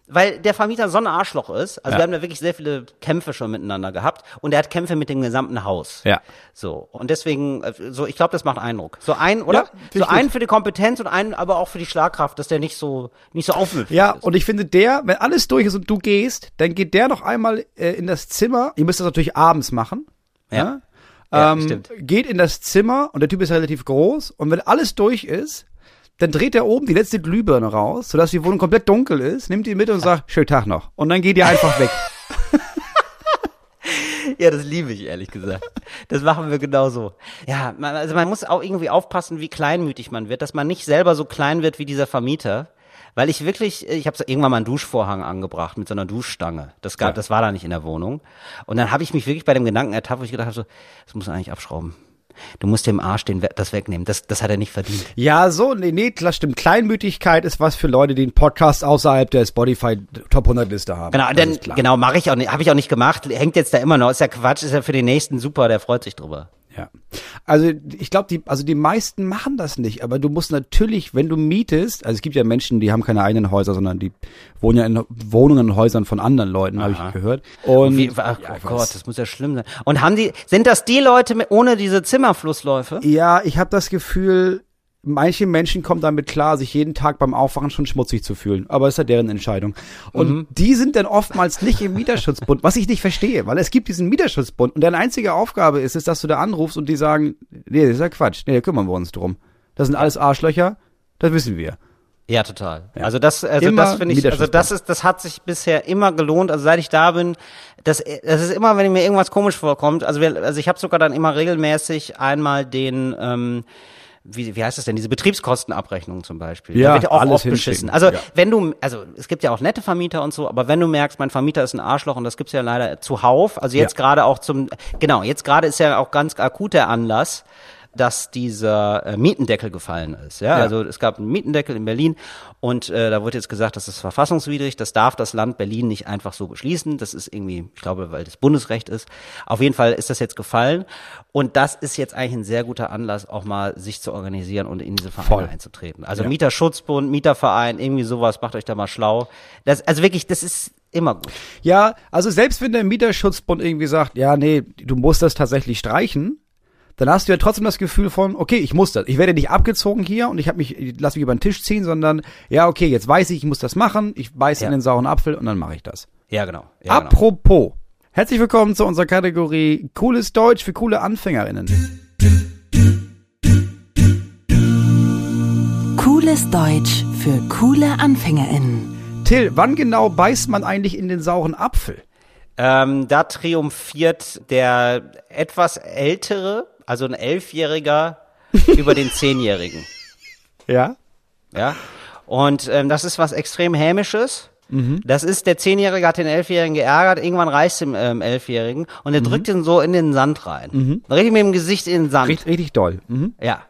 Weil der Vermieter so ein Arschloch ist. Also Ja. wir haben da wirklich sehr viele Kämpfe schon miteinander gehabt. Und er hat Kämpfe mit dem gesamten Haus. Ja. So. Und deswegen, äh, so, ich glaube, das macht Eindruck. So ein, oder? Ja, so einen für die Kompetenz und einen aber auch für die Schlagkraft, dass der nicht so, nicht so aufmüpfig Ja, ist. und ich finde, der, wenn alles durch ist und du gehst, dann geht der noch einmal äh, in das Zimmer. Ihr müsst das natürlich abends machen. Ja. Ja, ähm, stimmt. Geht in das Zimmer und der Typ ist relativ groß. Und wenn alles durch ist, dann dreht er oben die letzte Glühbirne raus, sodass die Wohnung komplett dunkel ist, nimmt die mit und sagt, schönen Tag noch. Und dann geht ihr einfach weg. Ja, das liebe ich, ehrlich gesagt. Das machen wir genauso. Ja, man, also man muss auch irgendwie aufpassen, wie kleinmütig man wird, dass man nicht selber so klein wird wie dieser Vermieter. Weil ich wirklich, ich habe irgendwann mal einen Duschvorhang angebracht mit so einer Duschstange. Das gab, Ja. das war da nicht in der Wohnung. Und dann habe ich mich wirklich bei dem Gedanken ertappt, wo ich gedacht habe, so, das muss man eigentlich abschrauben. Du musst dem Arsch den, das wegnehmen. Das, das hat er nicht verdient. Ja, so, nee, nee, klar, stimmt. Kleinmütigkeit ist was für Leute, die einen Podcast außerhalb der Spotify Top 100 Liste haben. Genau, Das denn, genau, mache ich auch nicht, habe ich auch nicht gemacht. Hängt jetzt da immer noch. Ist ja Quatsch, ist ja für den nächsten super, der freut sich drüber. Ja. Also ich glaube, die, also die meisten machen das nicht, aber du musst natürlich, wenn du mietest, also es gibt ja Menschen, die haben keine eigenen Häuser, sondern die wohnen ja in Wohnungen und Häusern von anderen Leuten, habe ich gehört. Und Wie, ach ja, Gott, das muss ja schlimm sein. Und haben die, sind das die Leute mit, ohne diese Zimmerflussläufe? Ja, ich habe das Gefühl, manche Menschen kommen damit klar, sich jeden Tag beim Aufwachen schon schmutzig zu fühlen. Aber ist ja deren Entscheidung. Und Mhm. die sind dann oftmals nicht im Mieterschutzbund, was ich nicht verstehe, weil es gibt diesen Mieterschutzbund und deren einzige Aufgabe ist es, dass du da anrufst und die sagen, nee, das ist ja Quatsch, nee, da kümmern wir uns drum. Das sind alles Arschlöcher, das wissen wir. Ja, total. Also das, also Immer das finde ich, also das ist, das hat sich bisher immer gelohnt. Also seit ich da bin, das, das ist immer, wenn mir irgendwas komisch vorkommt. Also wir, also ich habe sogar dann immer regelmäßig einmal den, ähm, wie, wie heißt das denn, diese Betriebskostenabrechnung zum Beispiel. Ja, da wird ja auch alles oft beschissen. Also Ja. wenn du, also es gibt ja auch nette Vermieter und so, aber wenn du merkst, mein Vermieter ist ein Arschloch und das gibt's ja leider zuhauf, also jetzt Ja. gerade auch zum, genau, jetzt gerade ist ja auch ganz akut der Anlass, dass dieser äh, Mietendeckel gefallen ist. Ja? Ja. Also es gab einen Mietendeckel in Berlin und äh, da wurde jetzt gesagt, das ist verfassungswidrig, das darf das Land Berlin nicht einfach so beschließen. Das ist irgendwie, ich glaube, weil das Bundesrecht ist. Auf jeden Fall ist das jetzt gefallen und das ist jetzt eigentlich ein sehr guter Anlass, auch mal sich zu organisieren und in diese Vereine Voll. einzutreten. Also Ja. Mieterschutzbund, Mieterverein, irgendwie sowas, macht euch da mal schlau. Das, also wirklich, das ist immer gut. Ja, also selbst wenn der Mieterschutzbund irgendwie sagt, ja, nee, du musst das tatsächlich streichen, dann hast du ja trotzdem das Gefühl von, okay, ich muss das. Ich werde nicht abgezogen hier und ich habe mich, ich lass mich über den Tisch ziehen, sondern ja, okay, jetzt weiß ich, ich muss das machen, ich beiß Ja. in den sauren Apfel und dann mache ich das. Ja, genau. Ja, genau. Apropos, herzlich willkommen zu unserer Kategorie Cooles Deutsch für coole AnfängerInnen. Cooles Deutsch für coole AnfängerInnen. Till, wann genau beißt man eigentlich in den sauren Apfel? Ähm, da triumphiert der etwas ältere, also ein Elfjähriger, über den Zehnjährigen. Ja? Ja. Und ähm, das ist was extrem Hämisches. Mhm. Das ist, der Zehnjährige hat den Elfjährigen geärgert, irgendwann reißt dem ähm, Elfjährigen und er drückt ihn so in den Sand rein. Richtig mit dem Gesicht in den Sand. Mhm. Richtig, richtig doll. Mhm. Ja.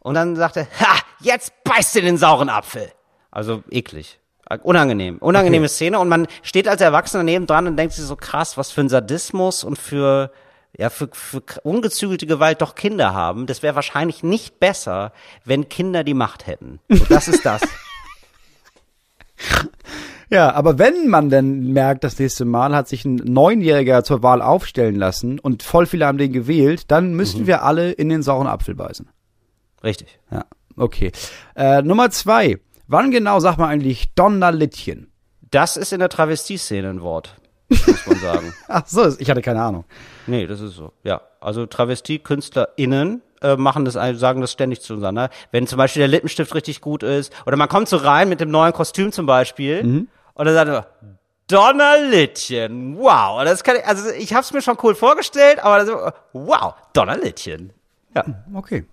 Und dann sagt er, ha, jetzt beißt du den sauren Apfel. Also eklig. Unangenehm. Unangenehme Szene. Und man steht als Erwachsener neben dran und denkt sich so krass, was für ein Sadismus und für, ja, für, für ungezügelte Gewalt doch Kinder haben. Das wäre wahrscheinlich nicht besser, wenn Kinder die Macht hätten. So, das ist das. Ja, aber wenn man dann merkt, das nächste Mal hat sich ein Neunjähriger zur Wahl aufstellen lassen und voll viele haben den gewählt, dann müssen wir alle in den sauren Apfel beißen. Richtig. Ja, okay. Äh, Nummer zwei. Wann genau sagt man eigentlich Donnerlittchen? Das ist in der Travestie-Szene ein Wort. Muss man sagen. Ach so, ich hatte keine Ahnung. Nee, das ist so. Ja, also Travestie-KünstlerInnen äh, machen das, sagen das ständig zueinander. Wenn zum Beispiel der Lippenstift richtig gut ist oder man kommt so rein mit dem neuen Kostüm zum Beispiel Mhm. und dann sagt man, Donnerlittchen, wow. Das kann ich, also ich habe es mir schon cool vorgestellt, aber das, wow, Donnerlittchen. Ja. Okay.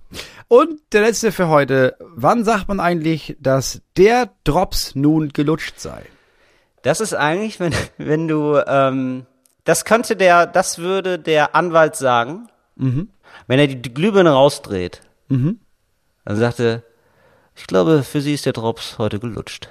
Und der letzte für heute. Wann sagt man eigentlich, dass der Drops nun gelutscht sei? Das ist eigentlich, wenn, wenn du, ähm, das könnte der, das würde der Anwalt sagen, wenn er die, Glühbirne rausdreht. Dann sagte, ich glaube, für sie ist der Drops heute gelutscht.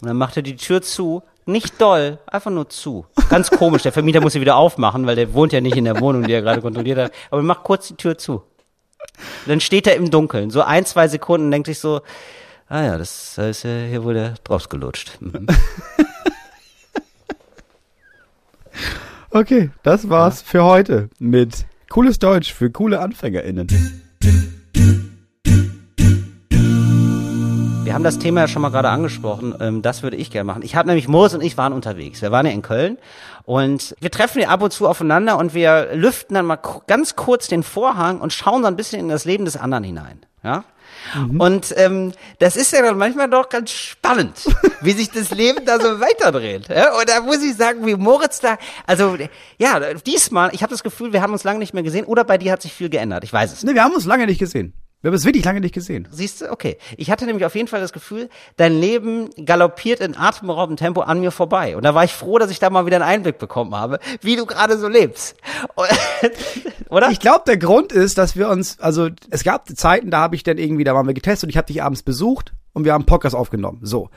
Und dann macht er die Tür zu, nicht doll, einfach nur zu. Ganz komisch, der Vermieter muss sie wieder aufmachen, weil der wohnt ja nicht in der Wohnung, die er gerade kontrolliert hat. Aber er macht kurz die Tür zu. Und dann steht er im Dunkeln, so ein, zwei Sekunden, und denkt sich so, ah ja, das ist ja hier wohl der Drops gelutscht. Mhm. Okay, das war's für heute mit cooles Deutsch für coole AnfängerInnen. Wir haben das Thema ja schon mal gerade angesprochen. Ähm, das würde ich gerne machen. Ich habe nämlich Moritz und ich waren unterwegs. Wir waren ja in Köln und wir treffen ja ab und zu aufeinander und wir lüften dann mal ganz kurz den Vorhang und schauen so ein bisschen in das Leben des anderen hinein. Ja. Und ähm, das ist ja dann manchmal doch ganz spannend, wie sich das Leben da so weiterdreht. Ja? Und da muss ich sagen, wie Moritz da, also ja, diesmal, ich habe das Gefühl, wir haben uns lange nicht mehr gesehen oder bei dir hat sich viel geändert. Ich weiß es nicht. Ne, wir haben uns lange nicht gesehen. Wir haben es wirklich lange nicht gesehen. Siehst du? Okay. Ich hatte nämlich auf jeden Fall das Gefühl, dein Leben galoppiert in atemberaubendem Tempo an mir vorbei. Und da war ich froh, dass ich da mal wieder einen Einblick bekommen habe, wie du gerade so lebst. Oder? Ich glaube, der Grund ist, dass wir uns, also es gab Zeiten, da habe ich dann irgendwie, da waren wir getestet und ich habe dich abends besucht und wir haben einen Podcast aufgenommen. So.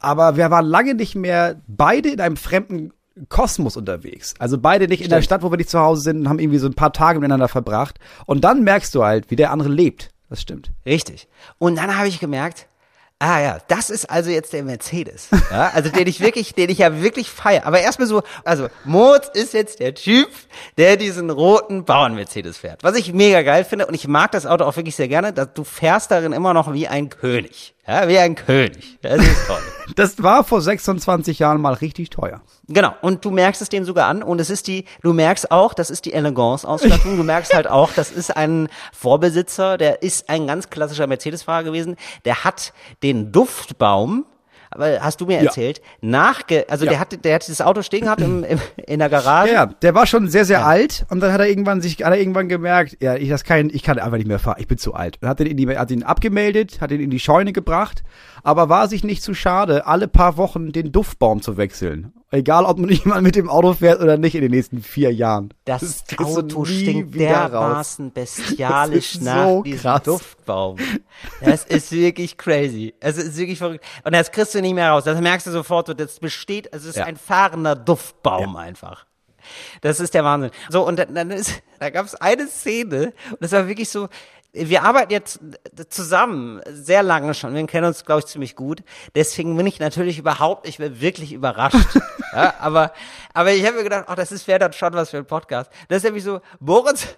Aber wir waren lange nicht mehr beide in einem fremden Kosmos unterwegs. Also beide nicht in der Stadt, wo wir nicht zu Hause sind und haben irgendwie so ein paar Tage miteinander verbracht. Und dann merkst du halt, wie der andere lebt. Das stimmt. Richtig. Und dann habe ich gemerkt, ah ja, das ist also jetzt der Mercedes. Ja, also den ich wirklich, den ich ja wirklich feiere. Aber erstmal so, also Moritz ist jetzt der Typ, der diesen roten Bauern-Mercedes fährt. Was ich mega geil finde und ich mag das Auto auch wirklich sehr gerne, dass du fährst darin immer noch wie ein König. Ja, wie ein König. Das ist toll. Das war vor 26 Jahren mal richtig teuer. Genau, und du merkst es dem sogar an und es ist die, du merkst auch, das ist die Elegance-Ausstattung, du merkst halt auch, das ist ein Vorbesitzer, der ist ein ganz klassischer Mercedes-Fahrer gewesen, der hat den Duftbaum, aber hast du mir Ja. erzählt, nachge, also Ja. der hat, der hat dieses Auto stehen gehabt im, im, in der Garage. Ja, ja, der war schon sehr, sehr alt und dann hat er irgendwann sich, hat er irgendwann gemerkt, ja, ich das kann, ich kann einfach nicht mehr fahren, ich bin zu alt. Und hat ihn in die, hat ihn abgemeldet, hat ihn in die Scheune gebracht, aber war sich nicht zu schade, alle paar Wochen den Duftbaum zu wechseln. Egal, ob man jemand mit dem Auto fährt oder nicht in den nächsten vier Jahren. Das du Auto stinkt wieder raus. dermaßen bestialisch Das ist nach so diesem krass. Duftbaum. Das ist wirklich crazy. Es ist wirklich verrückt. Und das kriegst du nicht mehr raus. Das merkst du sofort. Das besteht, es ist Ja. ein fahrender Duftbaum einfach. Das ist der Wahnsinn. So, und dann, dann ist, da gab es eine Szene, und das war wirklich so, wir arbeiten jetzt zusammen sehr lange schon. Wir kennen uns, glaube ich, ziemlich gut. Deswegen bin ich natürlich überhaupt nicht mehr wirklich überrascht. ja, aber, aber ich habe mir gedacht, ach, das ist wäre dann schon was für ein Podcast. Das ist nämlich so, Moritz,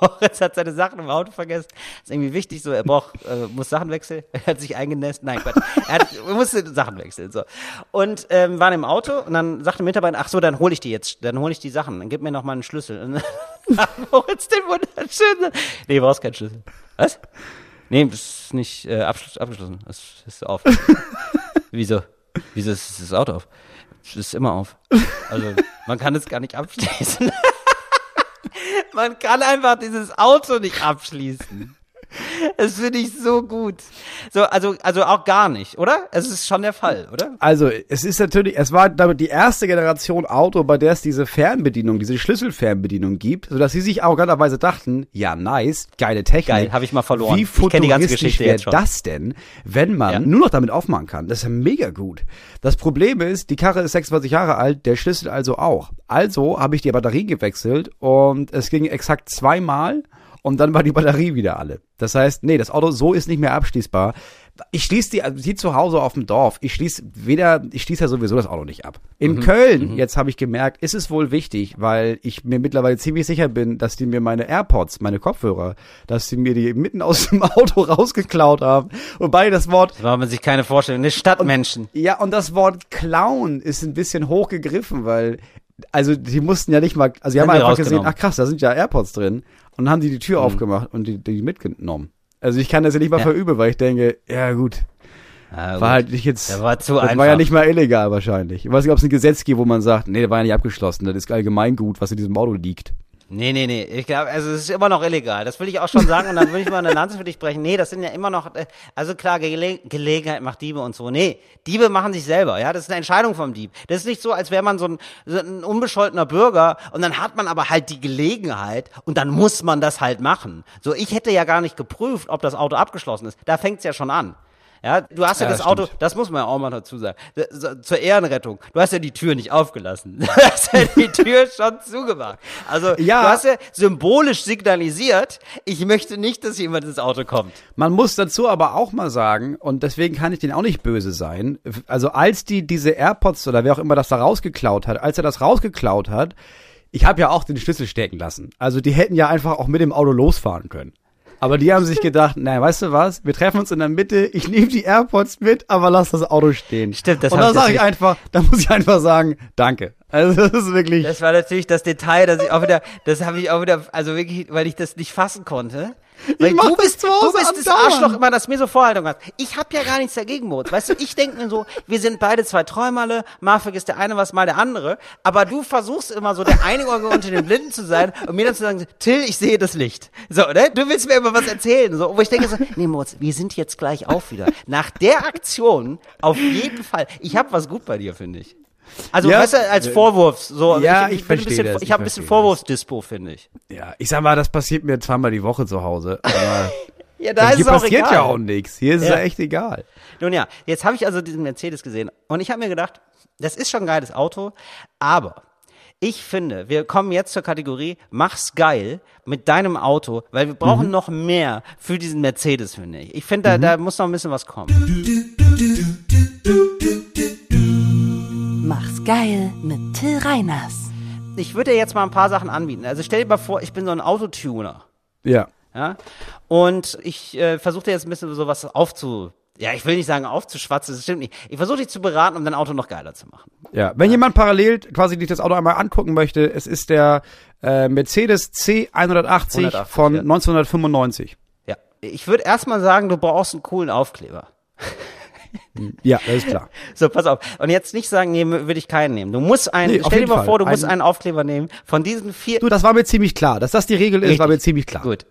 Moritz hat seine Sachen im Auto vergessen. ist irgendwie wichtig, so, er braucht, äh, muss Sachen wechseln. Er hat sich eingenässt. Nein, Quatsch. Er, hat, er musste Sachen wechseln, so. Und, ähm, waren im Auto und dann sagte der Mitarbeiter, ach so, dann hole ich die jetzt, dann hole ich die Sachen, dann gib mir noch mal einen Schlüssel. Und dann Moritz den wunderschönen, nee, brauchst keinen Schlüssel. Was? Nee, das ist nicht, äh, abgeschlossen. Das ist auf. Wieso? Wieso ist das Auto auf? Es ist immer auf. Also, man kann es gar nicht abschließen. Man kann einfach dieses Auto nicht abschließen. Das finde ich so gut. So, also, also auch gar nicht, oder? Es ist schon der Fall, oder? Also, es ist natürlich, es war damit die erste Generation Auto, bei der es diese Fernbedienung, diese Schlüsselfernbedienung gibt, sodass sie sich arroganterweise dachten, ja, nice, geile Technik. Geil, hab ich mal verloren. Wie futuristisch wäre das denn, wenn man Ja. nur noch damit aufmachen kann? Das ist ja mega gut. Das Problem ist, die Karre ist 26 Jahre alt, der Schlüssel also auch. Also habe ich die Batterie gewechselt und es ging exakt zweimal und dann war die Batterie wieder alle. Das heißt, nee, das Auto so ist nicht mehr abschließbar. Ich schließe die, also die zu Hause auf dem Dorf, ich schließe weder, ich schließe ja sowieso das Auto nicht ab. In Köln, jetzt habe ich gemerkt, ist es wohl wichtig, weil ich mir mittlerweile ziemlich sicher bin, dass die mir meine AirPods, meine Kopfhörer, dass die mir die mitten aus dem Auto rausgeklaut haben. Wobei das Wort Das war man sich keine Vorstellung. Eine Stadtmenschen. ja, und das Wort Clown ist ein bisschen hochgegriffen, weil, also die mussten ja nicht mal, also die haben Haben einfach gesehen, ach krass, da sind ja AirPods drin. Und dann haben die die Tür aufgemacht und die, die mitgenommen. Also ich kann das ja nicht mal Ja. verübeln, weil ich denke, ja gut, gut. war halt nicht jetzt, Der war zu das einfach. war ja nicht mal illegal wahrscheinlich. Ich weiß nicht, ob es ein Gesetz gibt, wo man sagt, nee, der war ja nicht abgeschlossen, das ist Allgemeingut, was in diesem Auto liegt. Nee, nee, nee. Ich glaube, also es ist immer noch illegal. Das will ich auch schon sagen und dann will ich mal eine Lanze für dich brechen. Nee, das sind ja immer noch, äh, also klar, Gele Gelegenheit macht Diebe und so. Nee, Diebe machen sich selber, ja. Das ist eine Entscheidung vom Dieb. Das ist nicht so, als wäre man so ein, so ein unbescholtener Bürger und dann hat man aber halt die Gelegenheit und dann muss man das halt machen. So, ich hätte ja gar nicht geprüft, ob das Auto abgeschlossen ist. Da fängt's ja schon an. Ja, du hast ja, Ja, das stimmt. Auto, das muss man ja auch mal dazu sagen. Zur Ehrenrettung. Du hast ja die Tür nicht aufgelassen. Du hast ja die Tür schon zugemacht. Also, Ja. du hast ja symbolisch signalisiert, ich möchte nicht, dass jemand ins Auto kommt. Man muss dazu aber auch mal sagen, und deswegen kann ich denen auch nicht böse sein, also als die diese AirPods oder wer auch immer das da rausgeklaut hat, als er das rausgeklaut hat, ich habe ja auch den Schlüssel stecken lassen. Also die hätten ja einfach auch mit dem Auto losfahren können. Aber die haben sich gedacht, naja, weißt du was, wir treffen uns in der Mitte, ich nehme die AirPods mit, aber lass das Auto stehen. Stimmt, das Und dann sage ich einfach, da muss ich einfach sagen, danke. Also das ist wirklich, Das war natürlich das Detail, das ich auch wieder, das habe ich auch wieder, also wirklich, weil ich das nicht fassen konnte. Weil du bist, zu Hause du bist das. Arschloch immer, das mir so Vorhaltung hat. Ich habe ja gar nichts dagegen, Moritz. Weißt du, ich denke mir so, wir sind beide zwei Träumerle, mal vergisst der eine was, mal der andere. Aber du versuchst immer so der Einige unter den Blinden zu sein und mir dann zu sagen, Till, ich sehe das Licht. So, ne? Du willst mir immer was erzählen. So, wo ich denke so, nee, Moritz, wir sind jetzt gleich auf wieder. Nach der Aktion, auf jeden Fall. Ich habe was gut bei dir, finde ich. Also, Ja. weißt du, als Vorwurf, so. Ja, ich, ich ein verstehe bisschen, das, Ich ich habe ein bisschen. Vorwurfsdispo, finde ich. ja, ich sag mal, das passiert mir zweimal die Woche zu Hause. Aber Ja, da ist hier es auch passiert egal. ja auch nichts. Hier ist es Ja. ja echt egal. Nun ja, jetzt habe ich also diesen Mercedes gesehen und ich habe mir gedacht, das ist schon ein geiles Auto, aber ich finde, wir kommen jetzt zur Kategorie Mach's geil mit deinem Auto, weil wir brauchen noch mehr für diesen Mercedes, finde ich. Ich finde, da, da muss noch ein bisschen was kommen. Mach's geil mit Till Reiners. Ich würde dir jetzt mal ein paar Sachen anbieten. Also stell dir mal vor, ich bin so ein Autotuner. Ja. Ja? Und ich äh, versuche dir jetzt ein bisschen sowas aufzu... Ja, ich will nicht sagen aufzuschwatzen, das stimmt nicht. Ich versuche dich zu beraten, um dein Auto noch geiler zu machen. Ja, wenn jemand parallel quasi sich das Auto einmal angucken möchte, es ist der äh, Mercedes C180 180, von ja. 1995. Ja. Ich würde erstmal sagen, du brauchst einen coolen Aufkleber. Ja, das ist klar. So, pass auf. Und jetzt nicht sagen, nee, würde ich keinen nehmen. Du musst einen, Nee, stell dir mal Fall. vor, du musst Einen- Aufkleber nehmen. Von diesen vier, Du, das war mir ziemlich klar. Dass das die Regel ist, Richtig. war mir ziemlich klar. gut.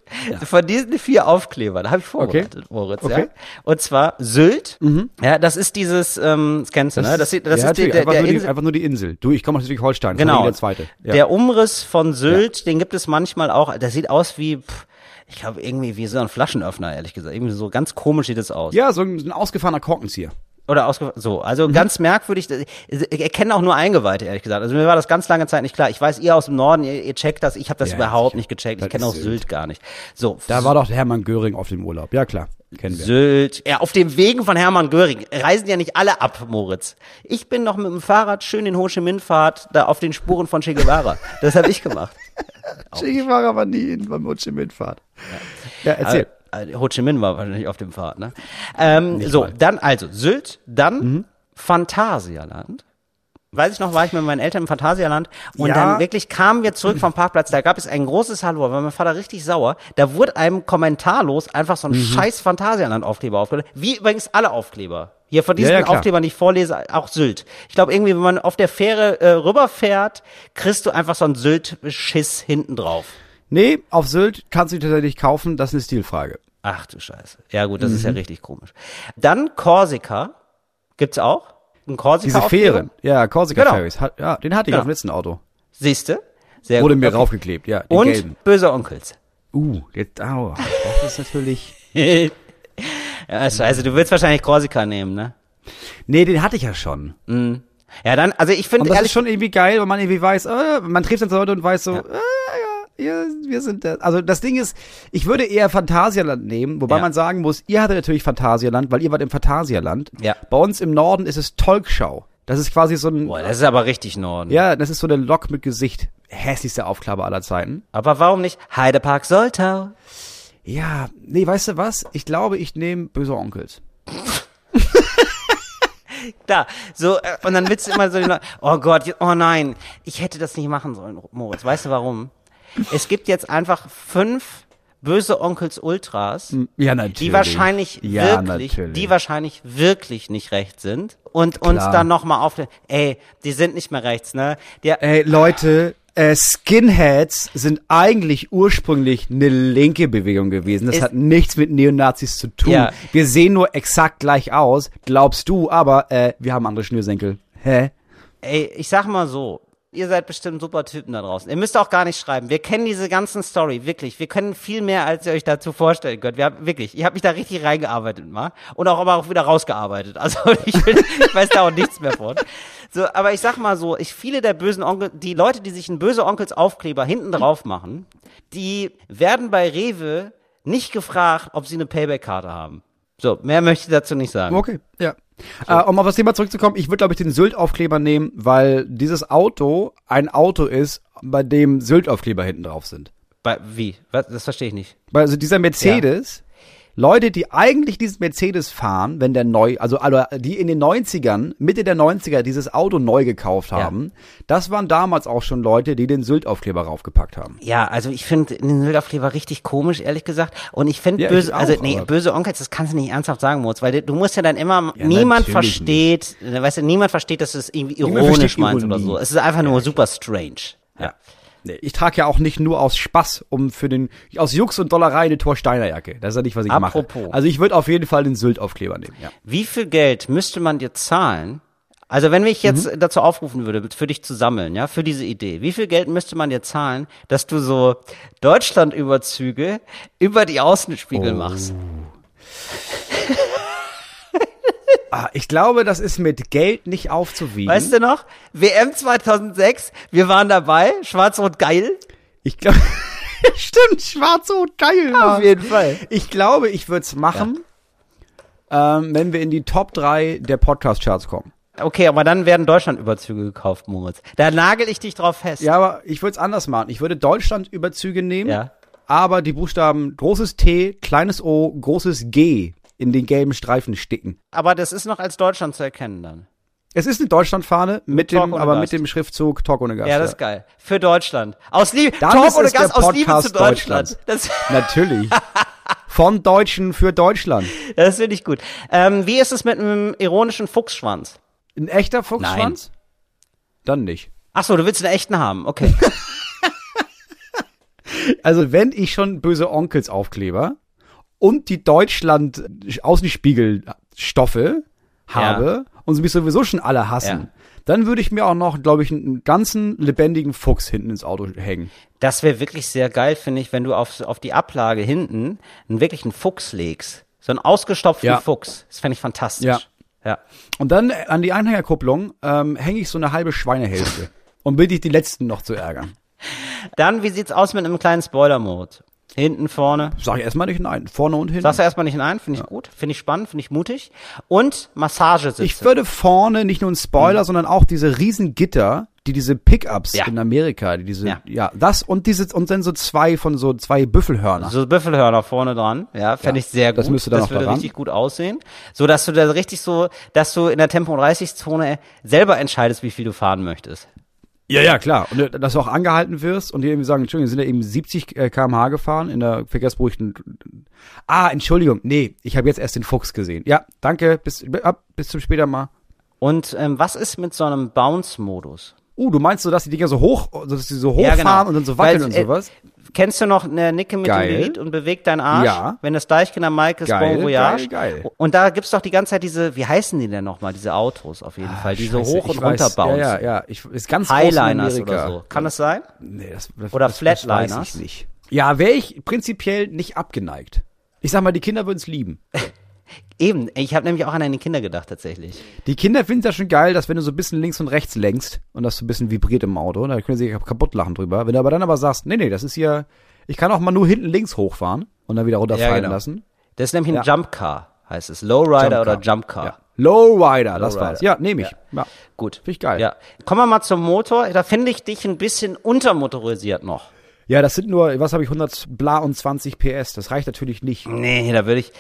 Von diesen vier Aufklebern habe ich vorbereitet, Moritz, ja. Okay. Mhm. Und zwar Sylt. Ja, das ist dieses, ähm, das kennst du, ne? Das, sieht- das ja, ist die, der, einfach, der nur die, Insel. einfach nur die Insel. Du, ich komme aus Schleswig-Holstein. Genau. Der zweite. Ja. Der Umriss von Sylt, den gibt es manchmal auch. Der sieht aus wie, pff, ich glaube, irgendwie wie so ein Flaschenöffner, ehrlich gesagt. Irgendwie so ganz komisch sieht es aus. ja, so ein, so ein ausgefahrener Korkenzieher. Oder ausge so, Mhm. also ganz merkwürdig. Ich erkenne auch nur Eingeweihte, ehrlich gesagt. Also mir war das ganz lange Zeit nicht klar. Ich weiß, ihr aus dem Norden, ihr, ihr checkt das. Ich habe das Ja, überhaupt nicht gecheckt. Ich kenne auch Sylt. Sylt gar nicht. So, Da war doch Hermann Göring auf dem Urlaub. Ja, klar. Kennen wir. Sylt. Ja, auf dem Wegen von Hermann Göring reisen ja nicht alle ab, Moritz. Ich bin noch mit dem Fahrrad schön in Ho Chi Minh Fahrt da auf den Spuren von Che Guevara. Das habe ich gemacht. Che Guevara war nie in beim Ho Chi Minh Fahrt. Ja, erzähl. Äh, Ho Chi Minh war wahrscheinlich auf dem Pfad, ne? Ähm, so, dann also Sylt, dann Mhm. Phantasialand. Weiß ich noch, war ich mit meinen Eltern im Phantasialand und Ja. dann wirklich kamen wir zurück vom Parkplatz, da gab es ein großes Hallo, war mein Vater richtig sauer. Da wurde einem kommentarlos einfach so ein Mhm. scheiß Phantasialand-Aufkleber aufgeklebt. Wie übrigens alle Aufkleber. Hier von diesen Ja, ja. Aufklebern, die ich vorlese, auch Sylt. Ich glaube irgendwie, wenn man auf der Fähre äh, rüberfährt, kriegst du einfach so einen Sylt-Schiss hinten drauf. Nee, auf Sylt kannst du tatsächlich kaufen. Das ist eine Stilfrage. Ach du Scheiße. Ja gut, das ist ja Mhm. richtig komisch. Dann Korsika. Gibt's auch? Ein Korsika Diese Fähren. Ja, Corsica Genau. Ferries. Hat, ja, den hatte ich Genau. auf dem letzten Auto. Siehste? Sehr Wurde gut. mir Okay. draufgeklebt, ja. Und gelben. böse Onkels. Uh, jetzt, aua. Das ist natürlich. ja, scheiße, du willst wahrscheinlich Korsika nehmen, ne? Nee, den hatte ich ja schon. Ja, dann, also ich finde das ehrlich, ist schon irgendwie geil, weil man irgendwie weiß, äh, man trifft dann so Leute und weiß so, äh, ja, wir sind da. Also das Ding ist, ich würde eher Phantasialand nehmen, wobei Ja. man sagen muss, ihr hattet natürlich Phantasialand, weil ihr wart im Phantasialand. Ja. Bei uns im Norden ist es Tolkschau. Das ist quasi so ein, Boah, das ist aber richtig Norden. ja, das ist so eine Lok mit Gesicht. Hässlichste Aufgabe aller Zeiten. Aber warum nicht Heidepark Soltau? Ja, nee, weißt du was? Ich glaube, ich nehme böse Onkels. Da, so, äh, und dann willst du immer so, oh Gott, oh nein, ich hätte das nicht machen sollen, Moritz. Weißt du warum? Es gibt jetzt einfach fünf böse Onkels Ultras, Ja, natürlich. die wahrscheinlich ja, wirklich, natürlich. die wahrscheinlich wirklich nicht rechts sind und uns Klar. dann nochmal auf, ey, die sind nicht mehr rechts, ne? Die, Ey, Leute, äh, Skinheads sind eigentlich ursprünglich eine linke Bewegung gewesen. Das hat nichts mit Neonazis zu tun. Ja. Wir sehen nur exakt gleich aus, glaubst du, aber äh, wir haben andere Schnürsenkel. Hä? Ey, ich sag mal so, ihr seid bestimmt super Typen da draußen. Ihr müsst auch gar nicht schreiben. Wir kennen diese ganzen Story, wirklich. Wir können viel mehr, als ihr euch dazu vorstellen könnt. Wir haben wirklich, ich habe mich da richtig reingearbeitet mal und auch aber auch wieder rausgearbeitet. Also ich, will, ich weiß da auch nichts mehr von. So, aber ich sag mal so, ich viele der bösen Onkel, die Leute, die sich einen böse Onkels Aufkleber hinten drauf machen, die werden bei Rewe nicht gefragt, ob sie eine Payback-Karte haben. So, mehr möchte ich dazu nicht sagen. Okay, ja. Äh, um auf das Thema zurückzukommen, ich würde, glaube ich, den Sylt-Aufkleber nehmen, weil dieses Auto ein Auto ist, bei dem Sylt-Aufkleber hinten drauf sind. Bei, wie? Was, das verstehe ich nicht. Also dieser Mercedes, Leute, die eigentlich diesen Mercedes fahren, wenn der neu, also alle, die in den 90ern, Mitte der 90er dieses Auto neu gekauft Ja. haben, das waren damals auch schon Leute, die den Sylt-Aufkleber raufgepackt haben. Ja, also ich finde den Sildaufkleber richtig komisch, ehrlich gesagt. Und ich finde Ja, böse, auch, also nee, böse Onkels, das kannst du nicht ernsthaft sagen, Moritz, weil du musst ja dann immer, niemand natürlich versteht, weißt du, niemand versteht, dass du es irgendwie Niemand ironisch meinst oder so. Es ist einfach nur super strange. Ja. Nee, Ich trage ja auch nicht nur aus Spaß, um für den, aus Jux und Dollerei eine Thor Steiner Jacke. Das ist ja nicht, was ich Apropos. mache. Also ich würde auf jeden Fall den Sylt-Aufkleber nehmen, ja. Wie viel Geld müsste man dir zahlen? Also wenn ich jetzt Mhm. dazu aufrufen würde, für dich zu sammeln, ja, für diese Idee, wie viel Geld müsste man dir zahlen, dass du so Deutschlandüberzüge über die Außenspiegel Oh. machst? Ah, ich glaube, das ist mit Geld nicht aufzuwiegen. Weißt du noch? WM 2006, wir waren dabei, schwarz-rot geil. Ich glaube, stimmt, schwarz und geil. war. Auf jeden Fall. Ich glaube, ich würde es machen, ähm, wenn wir in die Top 3 der Podcast-Charts kommen. Okay, aber dann werden Deutschlandüberzüge gekauft, Moritz. Da nagel ich dich drauf fest. Ja, aber ich würde es anders machen. Ich würde Deutschland-Überzüge nehmen, Ja. aber die Buchstaben großes T, kleines O, großes G in den gelben Streifen sticken. Aber das ist noch als Deutschland zu erkennen dann. Es ist eine Deutschlandfahne mit Talk dem, aber Gast. mit dem Schriftzug Talk ohne Gast. Ja, das ist geil. Für Deutschland. Aus Liebe, Talk ohne Gast aus Liebe zu Deutschland. Das, Natürlich. Von Deutschen für Deutschland. das finde ich gut. Ähm, wie ist es mit einem ironischen Fuchsschwanz? Ein echter Fuchsschwanz? Dann nicht. Ach so, du willst einen echten haben. Okay. Also wenn ich schon böse Onkels Aufkleber und die Deutschland Außenspiegelstoffe habe und sie mich sowieso schon alle hassen, Ja. dann würde ich mir auch noch, glaube ich, einen ganzen lebendigen Fuchs hinten ins Auto hängen. Das wäre wirklich sehr geil, finde ich, wenn du auf, auf die Ablage hinten einen wirklichen Fuchs legst. So einen ausgestopften Ja. Fuchs. Das fände ich fantastisch. Ja. Ja. Und dann äh, an die Anhängerkupplung ähm, hänge ich so eine halbe Schweinehälfte und bitte ich die letzten noch zu ärgern. Dann, wie sieht's aus mit einem kleinen Spoiler-Mode? Hinten, vorne. Sag ich erstmal nicht nein, vorne und hinten. Sagst du erstmal nicht nein, finde ich gut, finde ich spannend, finde ich mutig. Und Massagesitze. Ich würde vorne nicht nur einen Spoiler, sondern auch diese riesen Gitter, die diese Pickups Ja. in Amerika, die diese, Ja. ja. das und diese, und dann so zwei von so zwei Büffelhörner. so Büffelhörner vorne dran, ja, fände Ja, ich sehr gut. das müsste da das würde daran. richtig gut aussehen. So, dass du da richtig so, dass du in der Tempo 30 Zone selber entscheidest, wie viel du fahren möchtest. Ja, ja, klar. Und äh, dass du auch angehalten wirst und die irgendwie sagen, Entschuldigung, wir sind ja eben 70 äh, km/h gefahren in der verkehrsberuhigten. Ah, Entschuldigung, nee, ich habe jetzt erst den Fuchs gesehen. Ja, danke, bis, ab, bis zum später mal. Und ähm, was ist mit so einem Bounce-Modus? Uh, du meinst so, dass die Dinger so hoch, dass die so hochfahren Ja, genau. und dann so wackeln Weil, und äh, sowas? Kennst du noch eine Nicke mit Geil. dem Lied und bewegt deinen Arsch? Ja. Wenn das Deichkinder Maikes Geil, Bon Voyage. geil, geil. Und da gibt's doch die ganze Zeit diese, wie heißen die denn nochmal, diese Autos auf jeden Fall, die so Ah, Scheiße, hoch und runter bouncen. Ja, ja, ja. Ich, ist ganz Highliners oder so. Kann das sein? Nee, das, das, Oder das, das Flatliners? weiß ich nicht. Ja, wäre ich prinzipiell nicht abgeneigt. Ich sag mal, die Kinder würden es lieben. Eben, ich habe nämlich auch an deine Kinder gedacht tatsächlich. Die Kinder finden es ja schon geil, dass wenn du so ein bisschen links und rechts lenkst und das so ein bisschen vibriert im Auto, da können sie sich kaputt lachen drüber. Wenn du aber dann aber sagst, nee, nee, das ist hier, ich kann auch mal nur hinten links hochfahren und dann wieder runterfallen genau. lassen. Das ist nämlich ein Ja. Jump Car, heißt es. Lowrider oder Jump Car. Ja. Lowrider, das Lowrider. war's. Ja, nehme ich. Ja. Gut. Finde ich geil. Ja. Kommen wir mal zum Motor. Da finde ich dich ein bisschen untermotorisiert noch. Ja, das sind nur, was habe ich, 100 bla und 20 PS. Das reicht natürlich nicht. Nee, da würde ich.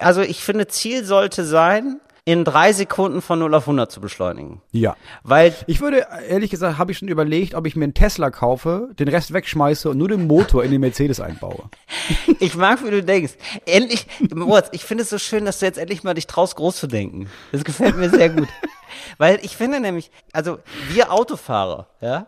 Also ich finde, Ziel sollte sein, in drei Sekunden von 0 auf 100 zu beschleunigen. Ja. Weil Ich würde, ehrlich gesagt, habe ich schon überlegt, ob ich mir einen Tesla kaufe, den Rest wegschmeiße und nur den Motor in den Mercedes einbaue. ich mag, wie du denkst. Endlich, Moritz, ich finde es so schön, dass du jetzt endlich mal dich traust, groß zu denken. Das gefällt mir sehr gut. Weil ich finde nämlich, also wir Autofahrer, ja,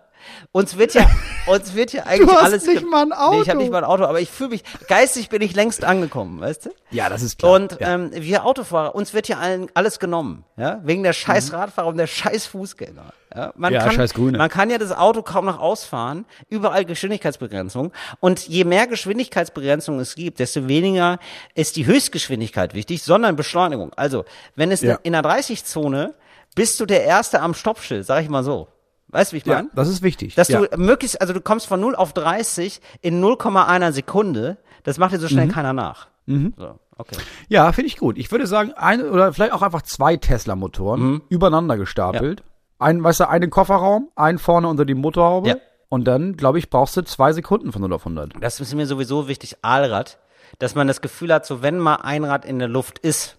uns wird ja, uns wird ja eigentlich hast alles. nicht mal ein Nee, ich habe Auto. nicht mal ein Auto, aber ich fühle mich, geistig bin ich längst angekommen, weißt du? Ja, das ist klar. Und ja. ähm, wir Autofahrer, uns wird ja allen alles genommen, ja, wegen der scheiß Radfahrer und der scheiß Fußgänger. Ja, man Mhm. Ja, kann, scheiß Grüne. Man kann ja das Auto kaum noch ausfahren, überall Geschwindigkeitsbegrenzung. Und je mehr Geschwindigkeitsbegrenzung es gibt, desto weniger ist die Höchstgeschwindigkeit wichtig, sondern Beschleunigung. Also, wenn es Ja. in der 30-Zone bist du der Erste am Stoppschild, sag ich mal so. Weißt du, wie ich ja, meine? das ist wichtig. Dass ja. du möglichst, also du kommst von 0 auf 30 in 0,1 Sekunde, das macht dir so schnell keiner nach. So, okay. Ja, finde ich gut. Ich würde sagen, ein oder vielleicht auch einfach zwei Tesla-Motoren Mhm. übereinander gestapelt. Ein, weißt du, einen Kofferraum, einen vorne unter die Motorhaube. Ja. Und dann, glaube ich, brauchst du zwei Sekunden von 0 auf 100. Das ist mir sowieso wichtig, Aalrad, dass man das Gefühl hat, so wenn mal ein Rad in der Luft ist,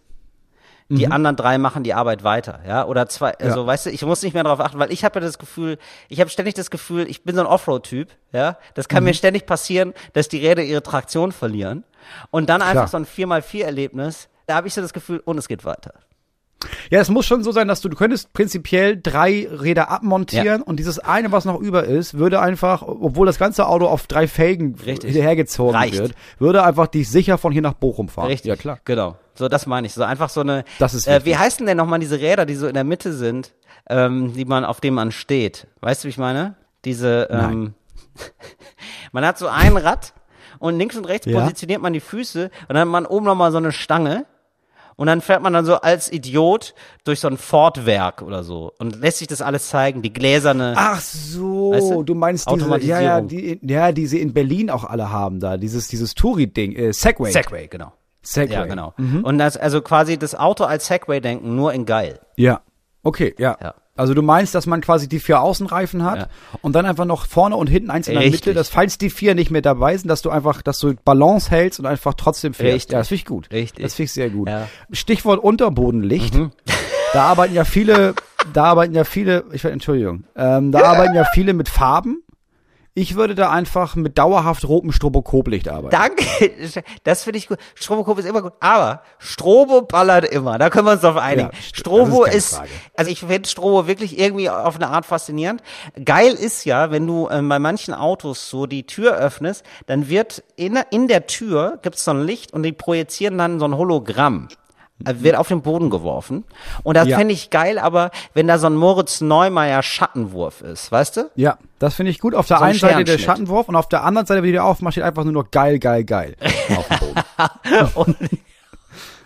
die anderen drei machen die Arbeit weiter, ja, oder zwei, also weißt du, ich muss nicht mehr darauf achten, weil ich habe ja das Gefühl, ich habe ständig das Gefühl, ich bin so ein Offroad-Typ, ja, das kann mir ständig passieren, dass die Räder ihre Traktion verlieren und dann einfach so ein 4x4-Erlebnis, da habe ich so das Gefühl, und es geht weiter. Ja, es muss schon so sein, dass du, du könntest prinzipiell drei Räder abmontieren Ja. und dieses eine, was noch über ist, würde einfach, obwohl das ganze Auto auf drei Felgen Richtig. hinterhergezogen Reicht. wird, würde einfach dich sicher von hier nach Bochum fahren. Richtig. Ja, klar. Genau. So, das meine ich. So einfach so eine. Das ist äh. Wie heißen denn nochmal diese Räder, die so in der Mitte sind, ähm, die man, auf denen man steht? Weißt du, wie ich meine? Diese, ähm, man hat so ein Rad und links und rechts Ja. positioniert man die Füße und dann hat man oben nochmal so eine Stange. Und dann fährt man dann so als Idiot durch so ein Fortwerk oder so und lässt sich das alles zeigen, die gläserne. Ach so, Weißt du? du? meinst diese, ja, ja, Automatisierung. die, ja, die sie in Berlin auch alle haben da, dieses, dieses Touri-Ding, äh, Segway. Segway, genau. Segway. Ja, genau. Und das, also quasi das Auto als Segway denken, nur in geil. Ja. Okay, ja. Ja. Also du meinst, dass man quasi die vier Außenreifen hat Ja. und dann einfach noch vorne und hinten eins in der Richtig. Mitte, dass falls die vier nicht mehr dabei sind, dass du einfach, dass du Balance hältst und einfach trotzdem fährst. Richtig. Ja, das finde ich gut. Richtig. Das finde ich sehr gut. Ja. Stichwort Unterbodenlicht. Mhm. Da arbeiten ja viele, da arbeiten ja viele, ich Entschuldigung, ähm, da arbeiten ja viele mit Farben. Ich würde da einfach mit dauerhaft rotem Stroboskoplicht arbeiten. Danke, das finde ich gut. Strobokop ist immer gut, aber Strobo ballert immer, da können wir uns drauf einigen. Ja, st- Strobo ist ist, also ich finde Strobo wirklich irgendwie auf eine Art faszinierend. Geil ist ja, wenn du ähm, bei manchen Autos so die Tür öffnest, dann wird in, in der Tür gibt's so ein Licht und die projizieren dann so ein Hologramm. Äh, Wird auf den Boden geworfen. Und das Ja. fände ich geil, aber wenn da so ein Moritz Neumeier Schattenwurf ist, weißt du? Ja, das finde ich gut. Auf der So ein einen Seite der. Schattenwurf und auf der anderen Seite, wenn die dir aufmacht, steht einfach nur noch geil, geil, geil. auf dem Boden. Und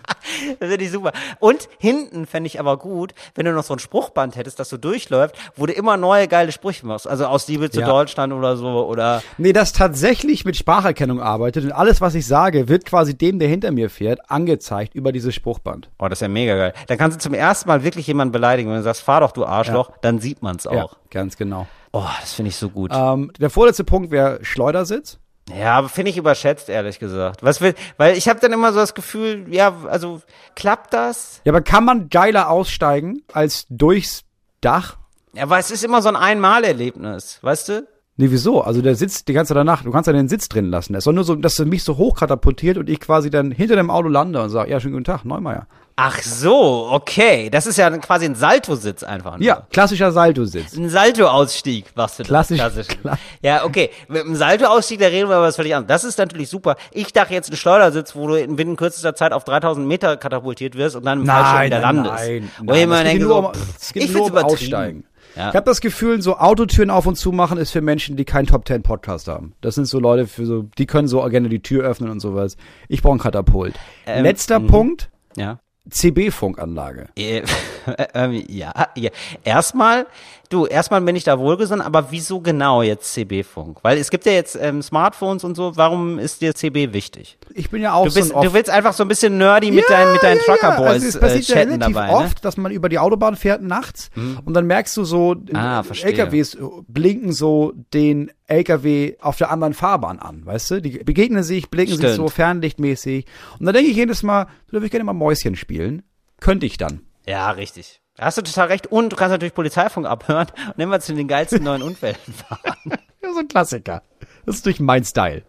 das finde ich super. Und hinten fände ich aber gut, wenn du noch so ein Spruchband hättest, das so durchläuft, wo du immer neue geile Sprüche machst. Also aus Liebe zu Ja. Deutschland oder so oder Nee, das tatsächlich mit Spracherkennung arbeitet und alles, was ich sage, wird quasi dem, der hinter mir fährt, angezeigt über dieses Spruchband. Oh, das ist ja mega geil. Dann kannst du zum ersten Mal wirklich jemanden beleidigen. Wenn du sagst, fahr doch, du Arschloch, dann sieht man's auch. Ja, ganz genau. Oh, das finde ich so gut. Ähm, der vorletzte Punkt wäre Schleudersitz. Ja, aber finde ich überschätzt, ehrlich gesagt. Was will, weil ich habe dann immer so das Gefühl, ja, also klappt das? Ja, aber kann man geiler aussteigen als durchs Dach? Ja, aber es ist immer so ein Einmalerlebnis, weißt du? Nee, wieso? Also der sitzt die ganze danach, du kannst ja den Sitz drin lassen. Es soll nur so, dass du mich so hochkatapultiert und ich quasi dann hinter dem Auto lande und sage, ja, schönen guten Tag, Neumeier. Ach so, okay. Das ist ja quasi ein Saltositz einfach. Nur. Ja, klassischer Salto-Sitz. Ein Salto-Ausstieg du da. Klassisch, Klassisch. klar. Ja, okay. Mit einem Salto-Ausstieg, da reden wir aber was völlig anderes. Das ist natürlich super. Ich dachte jetzt ein Schleudersitz, wo du in binnen kürzester Zeit auf 3000 Meter katapultiert wirst und dann im Fallschirm wieder landest. nein, Wo ich immer Das geht nur so, um- es geht ich nur um. Aussteigen. Ja. Ich habe das Gefühl, so Autotüren auf und zu machen ist für Menschen, die keinen Top Ten Podcast haben. Das sind so Leute für so, die können so gerne die Tür öffnen und sowas. Ich brauche ein Katapult. Ähm, Letzter Punkt. Ja. CB-Funkanlage. Äh, ähm, ja, ja. Erstmal, du, erstmal bin ich da wohlgesonnen, aber wieso genau jetzt CB-Funk? Weil es gibt ja jetzt ähm, Smartphones und so, warum ist dir CB wichtig? Ich bin ja auch Du, bist, so du willst einfach so ein bisschen nerdy mit deinen, mit deinen Trucker-Boys also es äh, passiert ja chatten relativ dabei, ne? Oft, dass man über die Autobahn fährt nachts und dann merkst du so, Ah, äh. LKWs blinken so den LKW auf der anderen Fahrbahn an, weißt du? Die begegnen sich, blinken sich Stimmt. so fernlichtmäßig und dann denke ich jedes Mal, da würde ich gerne mal Mäuschen spielen. Könnte ich dann. Ja, richtig. Da hast du total recht. Und du kannst natürlich Polizeifunk abhören und immer zu den geilsten neuen Unfällen fahren. Ja, so ein Klassiker. Das ist durch mein Style.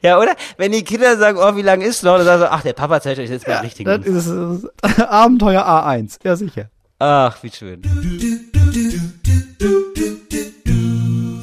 Ja, oder? Wenn die Kinder sagen, oh, wie lang ist noch? Dann sagen sie, ach, der Papa zeigt euch jetzt mal richtig. Das ist äh, Abenteuer A1. Ja, sicher. Ach, wie schön.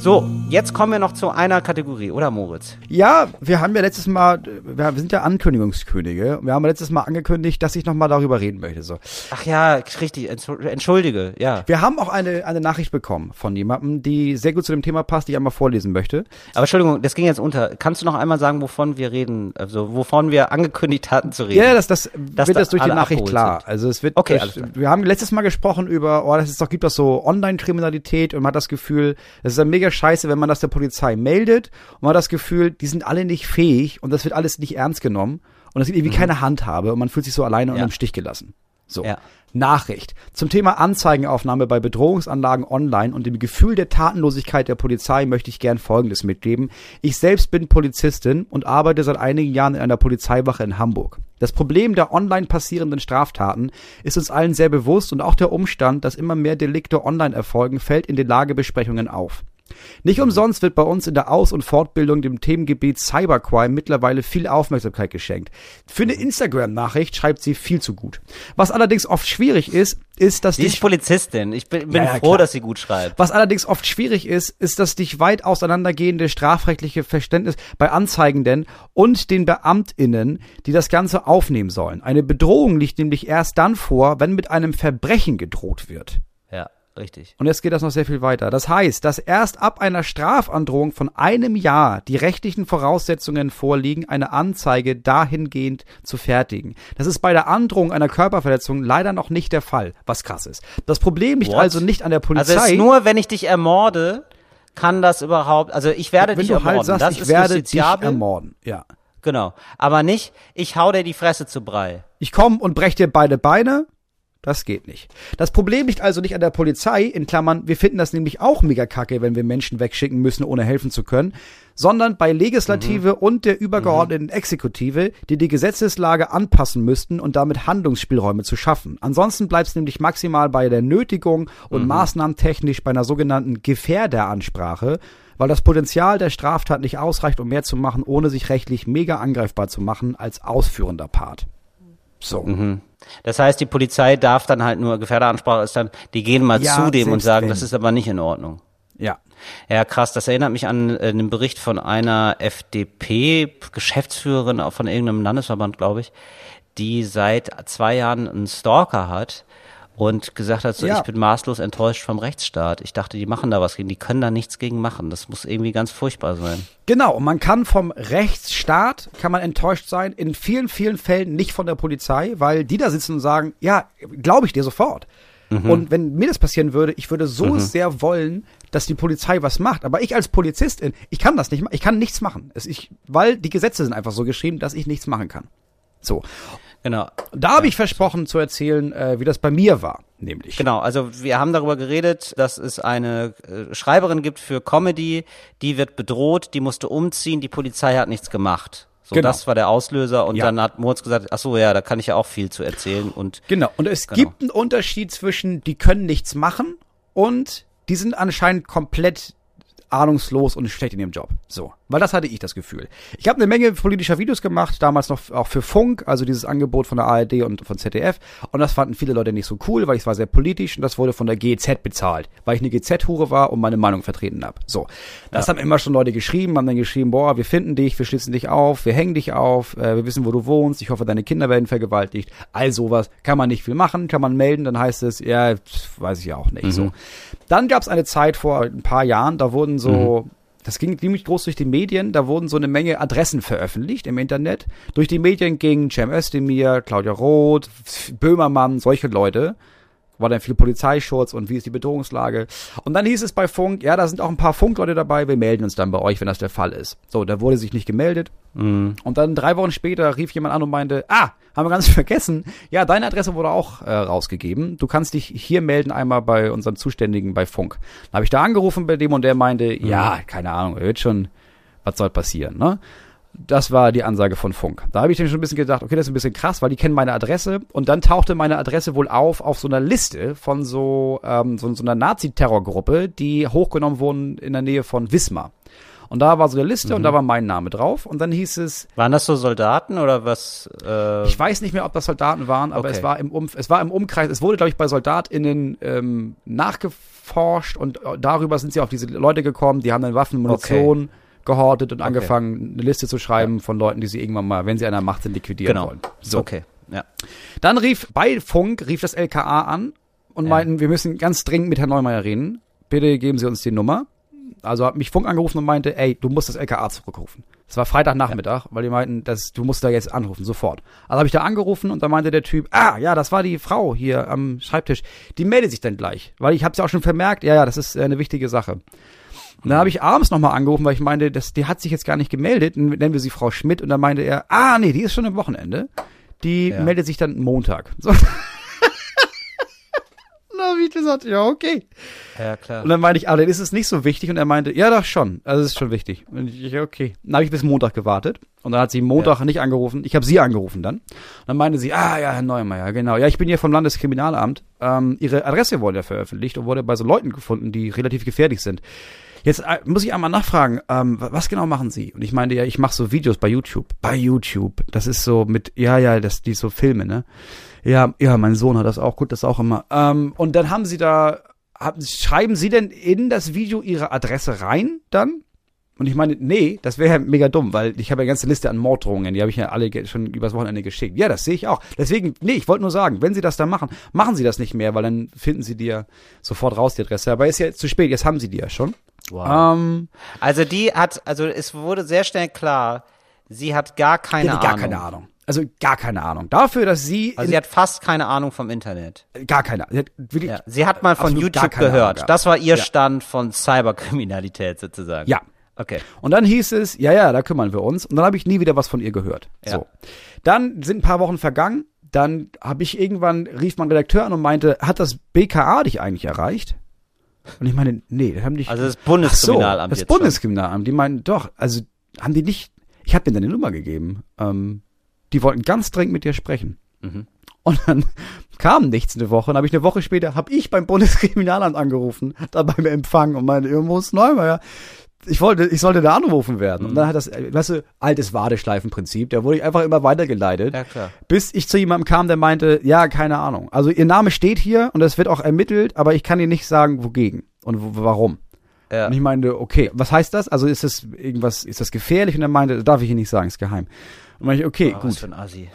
So, jetzt kommen wir noch zu einer Kategorie, oder Moritz? Ja, wir haben ja letztes Mal, wir sind ja Ankündigungskönige. Wir haben ja letztes Mal angekündigt, dass ich nochmal darüber reden möchte. So. Ach ja, richtig, entschul- entschuldige, ja. Wir haben auch eine, eine Nachricht bekommen von jemandem, die sehr gut zu dem Thema passt, die ich einmal vorlesen möchte. Aber Entschuldigung, das ging jetzt unter. Kannst du noch einmal sagen, wovon wir reden, also wovon wir angekündigt hatten zu reden? Ja, das, das Dass wird da das durch die Nachricht klar. sind. Also es wird, Okay, das, klar. wir haben letztes Mal gesprochen über, oh, das ist doch, gibt doch so Online-Kriminalität und man hat das Gefühl, das ist dann mega scheiße, wenn man das der Polizei meldet und man hat das Gefühl, die sind alle nicht fähig und das wird alles nicht ernst genommen und es gibt irgendwie keine Handhabe und man fühlt sich so alleine und Mhm. Ja. im Stich gelassen. So. Ja. Nachricht zum Thema Anzeigenaufnahme bei Bedrohungsanlagen online und dem Gefühl der Tatenlosigkeit der Polizei möchte ich gern Folgendes mitgeben. Ich selbst bin Polizistin und arbeite seit einigen Jahren in einer Polizeiwache in Hamburg. Das Problem der online passierenden Straftaten ist uns allen sehr bewusst und auch der Umstand, dass immer mehr Delikte online erfolgen, fällt in den Lagebesprechungen auf. Nicht umsonst wird bei uns in der Aus- und Fortbildung dem Themengebiet Cybercrime mittlerweile viel Aufmerksamkeit geschenkt. Für eine Instagram-Nachricht schreibt sie viel zu gut. Was allerdings oft schwierig ist, ist, dass Sie ist dich, Polizistin. Ich bin, bin Ja, ja, froh, klar. dass sie gut schreibt. was allerdings oft schwierig ist, ist das dich weit auseinandergehende strafrechtliche Verständnis bei Anzeigenden und den BeamtInnen, die das Ganze aufnehmen sollen. Eine Bedrohung liegt nämlich erst dann vor, wenn mit einem Verbrechen gedroht wird. Richtig. Und jetzt geht das noch sehr viel weiter. Das heißt, dass erst ab einer Strafandrohung von einem Jahr die rechtlichen Voraussetzungen vorliegen, eine Anzeige dahingehend zu fertigen. Das ist bei der Androhung einer Körperverletzung leider noch nicht der Fall, was krass ist. Das Problem liegt What? also nicht an der Polizei. Also ist nur, wenn ich dich ermorde, kann das überhaupt, also ich werde wenn dich du ermorden. halt sagst, das ich ist werde dich justiziabel. ermorden. Ja. Genau. Aber nicht, ich hau dir die Fresse zu Brei. Ich komme und brech dir beide Beine. Das geht nicht. Das Problem liegt also nicht an der Polizei, in Klammern, wir finden das nämlich auch mega kacke, wenn wir Menschen wegschicken müssen, ohne helfen zu können, sondern bei Legislative und der übergeordneten Exekutive, die die Gesetzeslage anpassen müssten und damit Handlungsspielräume zu schaffen. Ansonsten bleibt es nämlich maximal bei der Nötigung und maßnahmentechnisch bei einer sogenannten Gefährderansprache, weil das Potenzial der Straftat nicht ausreicht, um mehr zu machen, ohne sich rechtlich mega angreifbar zu machen als ausführender Part. So. Das heißt, die Polizei darf dann halt nur, Gefährderansprache ist dann, die gehen mal Ja, zu dem und sagen, wenn. das ist aber nicht in Ordnung. Ja. Ja, krass. Das erinnert mich an äh, einen Bericht von einer FDP-Geschäftsführerin von irgendeinem Landesverband, glaube ich, die seit zwei Jahren einen Stalker hat und gesagt hat, so, Ja. ich bin maßlos enttäuscht vom Rechtsstaat. Ich dachte, die machen da was gegen, die können da nichts gegen machen. Das muss irgendwie ganz furchtbar sein. Genau, und man kann vom Rechtsstaat, kann man enttäuscht sein, in vielen, vielen Fällen nicht von der Polizei, weil die da sitzen und sagen, ja, glaube ich dir sofort. Und wenn mir das passieren würde, ich würde so sehr wollen, dass die Polizei was macht. Aber ich als Polizistin, ich kann das nicht machen, ich kann nichts machen. Es, ich, weil die Gesetze sind einfach so geschrieben, dass ich nichts machen kann. So. Genau. Da habe ich versprochen zu erzählen, äh, wie das bei mir war, nämlich. Genau, also wir haben darüber geredet, dass es eine äh, Schreiberin gibt für Comedy, die wird bedroht, die musste umziehen, die Polizei hat nichts gemacht. So, Genau. das war der Auslöser und Ja. dann hat Moritz gesagt, ach so, ja, da kann ich ja auch viel zu erzählen und Genau. Und es Genau. gibt einen Unterschied zwischen, die können nichts machen und die sind anscheinend komplett ahnungslos und schlecht in ihrem Job. So. Weil das hatte ich das Gefühl. Ich habe eine Menge politischer Videos gemacht, damals noch auch für Funk, also dieses Angebot von der ARD und von ZDF. Und das fanden viele Leute nicht so cool, weil ich war sehr politisch und das wurde von der GEZ bezahlt, weil ich eine GZ-Hure war und meine Meinung vertreten habe. So. Das haben immer schon Leute geschrieben, haben dann geschrieben, boah, wir finden dich, wir schlitzen dich auf, wir hängen dich auf, äh, wir wissen, wo du wohnst, ich hoffe, deine Kinder werden vergewaltigt. All sowas. Kann man nicht viel machen, kann man melden, dann heißt es, ja, weiß ich ja auch nicht. So. Dann gab es eine Zeit vor ein paar Jahren, da wurden so das ging ziemlich groß durch die Medien, da wurden so eine Menge Adressen veröffentlicht im Internet. Durch die Medien gingen Cem Özdemir, Claudia Roth, Böhmermann, solche Leute war dann viel Polizeischutz und wie ist die Bedrohungslage. Und dann hieß es bei Funk, ja, da sind auch ein paar Funkleute dabei, wir melden uns dann bei euch, wenn das der Fall ist. So, da wurde sich nicht gemeldet. Mhm. Und dann drei Wochen später rief jemand an und meinte, ah, haben wir ganz vergessen, ja, deine Adresse wurde auch äh, rausgegeben. Du kannst dich hier melden einmal bei unseren Zuständigen bei Funk. Dann habe ich da angerufen bei dem und der meinte, ja, keine Ahnung, wird schon, was soll passieren, ne? Das war die Ansage von Funk. Da habe ich dann schon ein bisschen gedacht, okay, das ist ein bisschen krass, weil die kennen meine Adresse. Und dann tauchte meine Adresse wohl auf auf so einer Liste von so, ähm, so, so einer Nazi-Terrorgruppe, die hochgenommen wurden in der Nähe von Wismar. Und da war so eine Liste und da war mein Name drauf. Und dann hieß es, Waren das so Soldaten oder was? Äh, ich weiß nicht mehr, ob das Soldaten waren, aber Okay. es war im Umf es war im Umkreis, es wurde, glaube ich, bei SoldatInnen ähm, nachgeforscht und äh, darüber sind sie auf diese Leute gekommen, die haben dann Waffen, Munition gehortet und angefangen, eine Liste zu schreiben von Leuten, die sie irgendwann mal, wenn sie der Macht sind, liquidieren genau. wollen. So. Okay. Ja. Dann rief bei Funk, rief das LKA an und Ja. meinten, wir müssen ganz dringend mit Herrn Neumeier reden. Bitte geben Sie uns die Nummer. Also hat mich Funk angerufen und meinte, ey, du musst das LKA zurückrufen. Es war Freitagnachmittag, weil die meinten, dass du musst da jetzt anrufen, sofort. Also habe ich da angerufen und da meinte der Typ, ah, ja, das war die Frau hier am Schreibtisch. Die meldet sich dann gleich, weil ich habe ja auch schon vermerkt, ja, ja, das ist äh, eine wichtige Sache. Und dann habe ich abends nochmal angerufen, weil ich meinte, das, die hat sich jetzt gar nicht gemeldet. N- Nennen wir sie Frau Schmidt. Und dann meinte er, ah, nee, die ist schon am Wochenende. Die Ja. meldet sich dann Montag. So. Na, wie ich gesagt, ja, okay. Ja, klar. Und dann meinte ich, ah, dann ist es nicht so wichtig. Und er meinte, ja, doch schon. Also es ist schon wichtig. Und ich, ja, okay. Dann habe ich bis Montag gewartet. Und dann hat sie Montag nicht angerufen. Ich habe sie angerufen dann. Und dann meinte sie, ah ja, Herr Neumeier, genau. Ja, ich bin hier vom Landeskriminalamt. Ähm, ihre Adresse wurde ja veröffentlicht und wurde bei so Leuten gefunden, die relativ gefährlich sind. Jetzt äh, muss ich einmal nachfragen, ähm, wa- was genau machen Sie? Und ich meinte, ja, ich mache so Videos bei YouTube. Bei YouTube. Das ist so mit, ja, ja, das, die so Filme, ne? Ja, ja, mein Sohn hat das auch, gut, das auch immer. Ähm, und dann haben sie da, haben, schreiben sie denn in das Video ihre Adresse rein dann? Und ich meine, nee, das wäre ja mega dumm, weil ich habe ja eine ganze Liste an Morddrohungen, die habe ich ja alle schon übers Wochenende geschickt. Ja, das sehe ich auch. Deswegen, nee, ich wollte nur sagen, wenn sie das da machen, machen sie das nicht mehr, weil dann finden sie dir sofort raus die Adresse. Aber ist ja zu spät, jetzt haben sie die ja schon. Wow. Ähm, Also die hat, also es wurde sehr schnell klar, sie hat gar keine hat gar Ahnung. keine Ahnung. Also gar keine Ahnung. Dafür, dass sie, Also sie hat fast keine Ahnung vom Internet. gar keine Ahnung. Sie hat wirklich, Ja. Sie hat mal von YouTube gehört. Ahnung. Das war ihr Ja. Stand von Cyberkriminalität sozusagen. ja. Okay. Und dann hieß es, ja, ja, da kümmern wir uns. Und dann habe ich nie wieder was von ihr gehört. Ja. So. Dann sind ein paar Wochen vergangen. Dann habe ich irgendwann, rief mein Redakteur an und meinte, hat das BKA dich eigentlich erreicht? Und ich meine, nee, das haben die nicht. Also das Ach so, Bundeskriminalamt das. Bundeskriminalamt. Die meinten, doch, also haben die nicht, ich habe denen eine Nummer gegeben. Ähm, die wollten ganz dringend mit dir sprechen. Mhm. Und dann kam nichts eine Woche. Und habe ich eine Woche später, habe ich beim Bundeskriminalamt angerufen, da beim Empfang und meinte, irgendwo ist Neumeier. Ich wollte, ich sollte da angerufen werden. Und dann hat das, weißt du, altes Wadeschleifenprinzip, da wurde ich einfach immer weitergeleitet. Ja, klar. Bis ich zu jemandem kam, der meinte, ja, keine Ahnung. Also ihr Name steht hier und es wird auch ermittelt, aber ich kann Ihnen nicht sagen, wogegen und warum. Ja. Und ich meinte, okay, was heißt das? Also ist das irgendwas, ist das gefährlich? Und er meinte, darf ich Ihnen nicht sagen, ist geheim. Und meinte ich, okay, Oh, gut. was für ein Assi.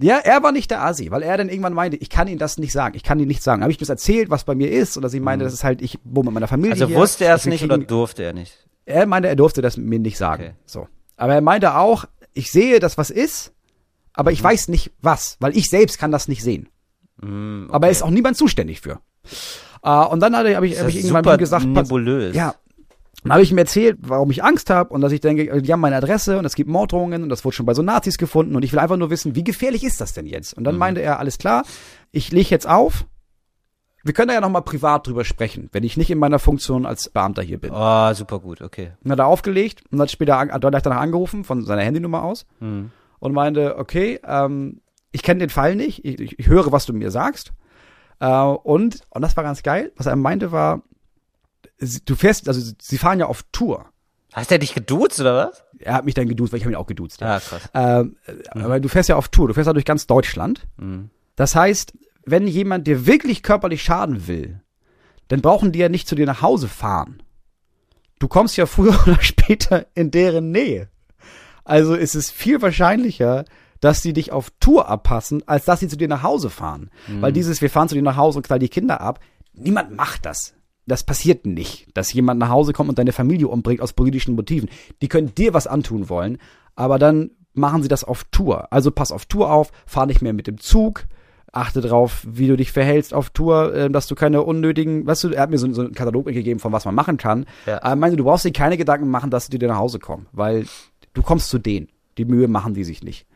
Ja, er war nicht der Asi, weil er dann irgendwann meinte, ich kann Ihnen das nicht sagen, ich kann Ihnen nicht sagen. Habe ich das erzählt, was bei mir ist, oder sie meinte, das ist halt, ich wohne mit meiner Familie Also hier. wusste er es nicht kriegen- oder durfte er nicht? Er meinte, er durfte das mir nicht sagen. Okay. So. Aber er meinte auch, ich sehe, dass was ist, aber Mhm. ich weiß nicht was, weil ich selbst kann das nicht sehen. Mm, okay. Aber er ist auch niemand zuständig für. Äh, und dann habe ich, hab ich irgendwann super gesagt, nebulös. ja. Dann habe ich ihm erzählt, warum ich Angst habe und dass ich denke, die haben meine Adresse und es gibt Morddrohungen und das wurde schon bei so Nazis gefunden und ich will einfach nur wissen, wie gefährlich ist das denn jetzt? Und dann Mhm. meinte er, alles klar, ich lege jetzt auf. Wir können da ja nochmal privat drüber sprechen, wenn ich nicht in meiner Funktion als Beamter hier bin. Oh, super gut, okay. Und hat er aufgelegt und hat später hat danach angerufen von seiner Handynummer aus Hm. und meinte, okay, ähm, ich kenne den Fall nicht, ich, ich, höre, was du mir sagst. Äh, und, und das war ganz geil, was er meinte war, du fährst, also sie fahren ja auf Tour. Hast der dich geduzt oder was? Er hat mich dann geduzt, weil ich habe ihn auch geduzt. Ja. Ah, krass. Ähm, Aber du fährst ja auf Tour, du fährst ja durch ganz Deutschland. Mhm. Das heißt, wenn jemand dir wirklich körperlich schaden will, dann brauchen die ja nicht zu dir nach Hause fahren. Du kommst ja früher oder später in deren Nähe. Also ist es viel wahrscheinlicher, dass sie dich auf Tour abpassen, als dass sie zu dir nach Hause fahren. Weil dieses, wir fahren zu dir nach Hause und knallen die Kinder ab, niemand macht das. Das passiert nicht, dass jemand nach Hause kommt und deine Familie umbringt aus politischen Motiven. Die können dir was antun wollen, aber dann machen sie das auf Tour. Also pass auf Tour auf, fahr nicht mehr mit dem Zug, achte drauf, wie du dich verhältst auf Tour, äh, dass du keine unnötigen, weißt du, er hat mir so, so einen Katalog mitgegeben, von was man machen kann. Ja. Aber meine, du brauchst dir keine Gedanken machen, dass die dir nach Hause kommen, weil du kommst zu denen. Die Mühe machen die sich nicht.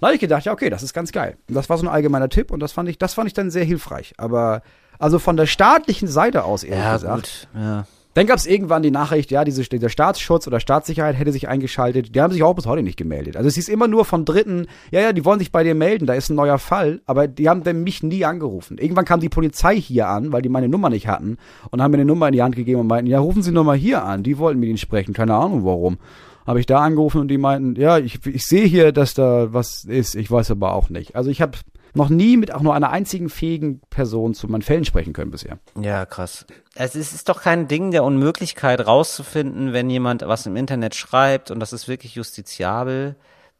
Da habe ich gedacht, ja, okay, das ist ganz geil. Und das war so ein allgemeiner Tipp und das fand ich, das fand ich dann sehr hilfreich. Aber also von der staatlichen Seite aus, ehrlich Ja, gesagt. gut. Ja. Dann gab es irgendwann die Nachricht, ja, diese, dieser Staatsschutz oder Staatssicherheit hätte sich eingeschaltet. Die haben sich auch bis heute nicht gemeldet. Also es ist immer nur von Dritten, ja, ja, die wollen sich bei dir melden, da ist ein neuer Fall, aber die haben dann mich nie angerufen. Irgendwann kam die Polizei hier an, weil die meine Nummer nicht hatten und haben mir eine Nummer in die Hand gegeben und meinten, ja, rufen Sie nur mal hier an. Die wollten mit Ihnen sprechen, keine Ahnung warum. Habe ich da angerufen und die meinten, ja, ich, ich sehe hier, dass da was ist, ich weiß aber auch nicht. Also ich habe noch nie mit auch nur einer einzigen fähigen Person zu meinen Fällen sprechen können bisher. Ja, krass. Es ist, ist doch kein Ding der Unmöglichkeit rauszufinden, wenn jemand was im Internet schreibt und das ist wirklich justiziabel,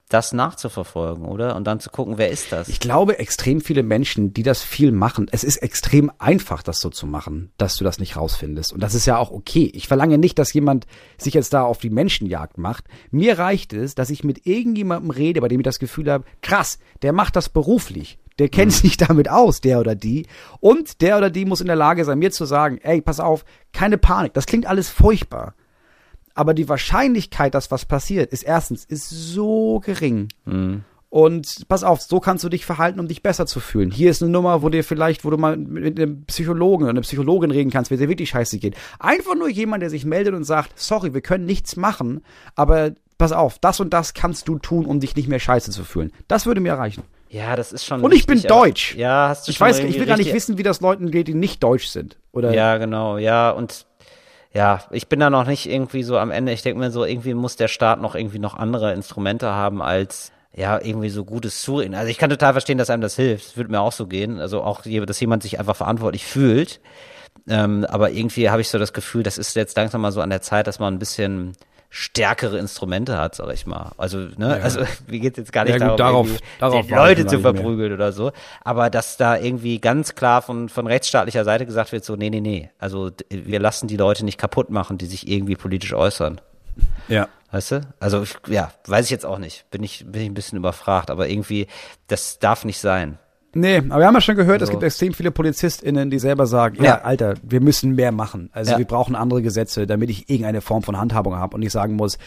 das nachzuverfolgen, oder? Und dann zu gucken, wer ist das? Ich glaube, extrem viele Menschen, die das viel machen, es ist extrem einfach, das so zu machen, dass du das nicht rausfindest. Und das ist ja auch okay. Ich verlange nicht, dass jemand sich jetzt da auf die Menschenjagd macht. Mir reicht es, dass ich mit irgendjemandem rede, bei dem ich das Gefühl habe, krass, der macht das beruflich. Der kennt sich damit aus, der oder die. Und der oder die muss in der Lage sein, mir zu sagen, ey, pass auf, keine Panik. Das klingt alles furchtbar. Aber die Wahrscheinlichkeit, dass was passiert, ist erstens, ist so gering. Und pass auf, so kannst du dich verhalten, um dich besser zu fühlen. Hier ist eine Nummer, wo dir vielleicht, wo du mal mit einem Psychologen oder einer Psychologin reden kannst, wenn dir wirklich scheiße geht. Einfach nur jemand, der sich meldet und sagt, sorry, wir können nichts machen, aber pass auf, das und das kannst du tun, um dich nicht mehr scheiße zu fühlen. Das würde mir reichen. Ja, das ist schon. Und ich bin wichtig, aber- deutsch. Ja, hast du Ich schon weiß, ich will gar nicht richtig- wissen, wie das Leuten geht, die nicht deutsch sind. Oder Ja, genau, ja, und ja, ich bin da noch nicht irgendwie so am Ende. Ich denke mir so, irgendwie muss der Staat noch irgendwie noch andere Instrumente haben als ja, irgendwie so gutes Zureden. Also ich kann total verstehen, dass einem das hilft. Das würde mir auch so gehen. Also auch, dass jemand sich einfach verantwortlich fühlt. Ähm, aber irgendwie habe ich so das Gefühl, das ist jetzt langsam mal so an der Zeit, dass man ein bisschen stärkere Instrumente hat, sag ich mal. Also, ne, also wie geht jetzt gar nicht Ja, gut, darum, darauf- darauf Leute zu verprügeln oder so. Aber dass da irgendwie ganz klar von, von rechtsstaatlicher Seite gesagt wird, so, nee, nee, nee. Also wir lassen die Leute nicht kaputt machen, die sich irgendwie politisch äußern. ja. Weißt du? Also ich, ja, weiß ich jetzt auch nicht. Bin ich, bin ich ein bisschen überfragt, aber irgendwie, das darf nicht sein. Nee, aber wir haben ja schon gehört, es So. gibt extrem viele PolizistInnen, die selber sagen, ja, Ja. Alter, wir müssen mehr machen. Also Ja. wir brauchen andere Gesetze, damit ich irgendeine Form von Handhabung habe und nicht sagen muss,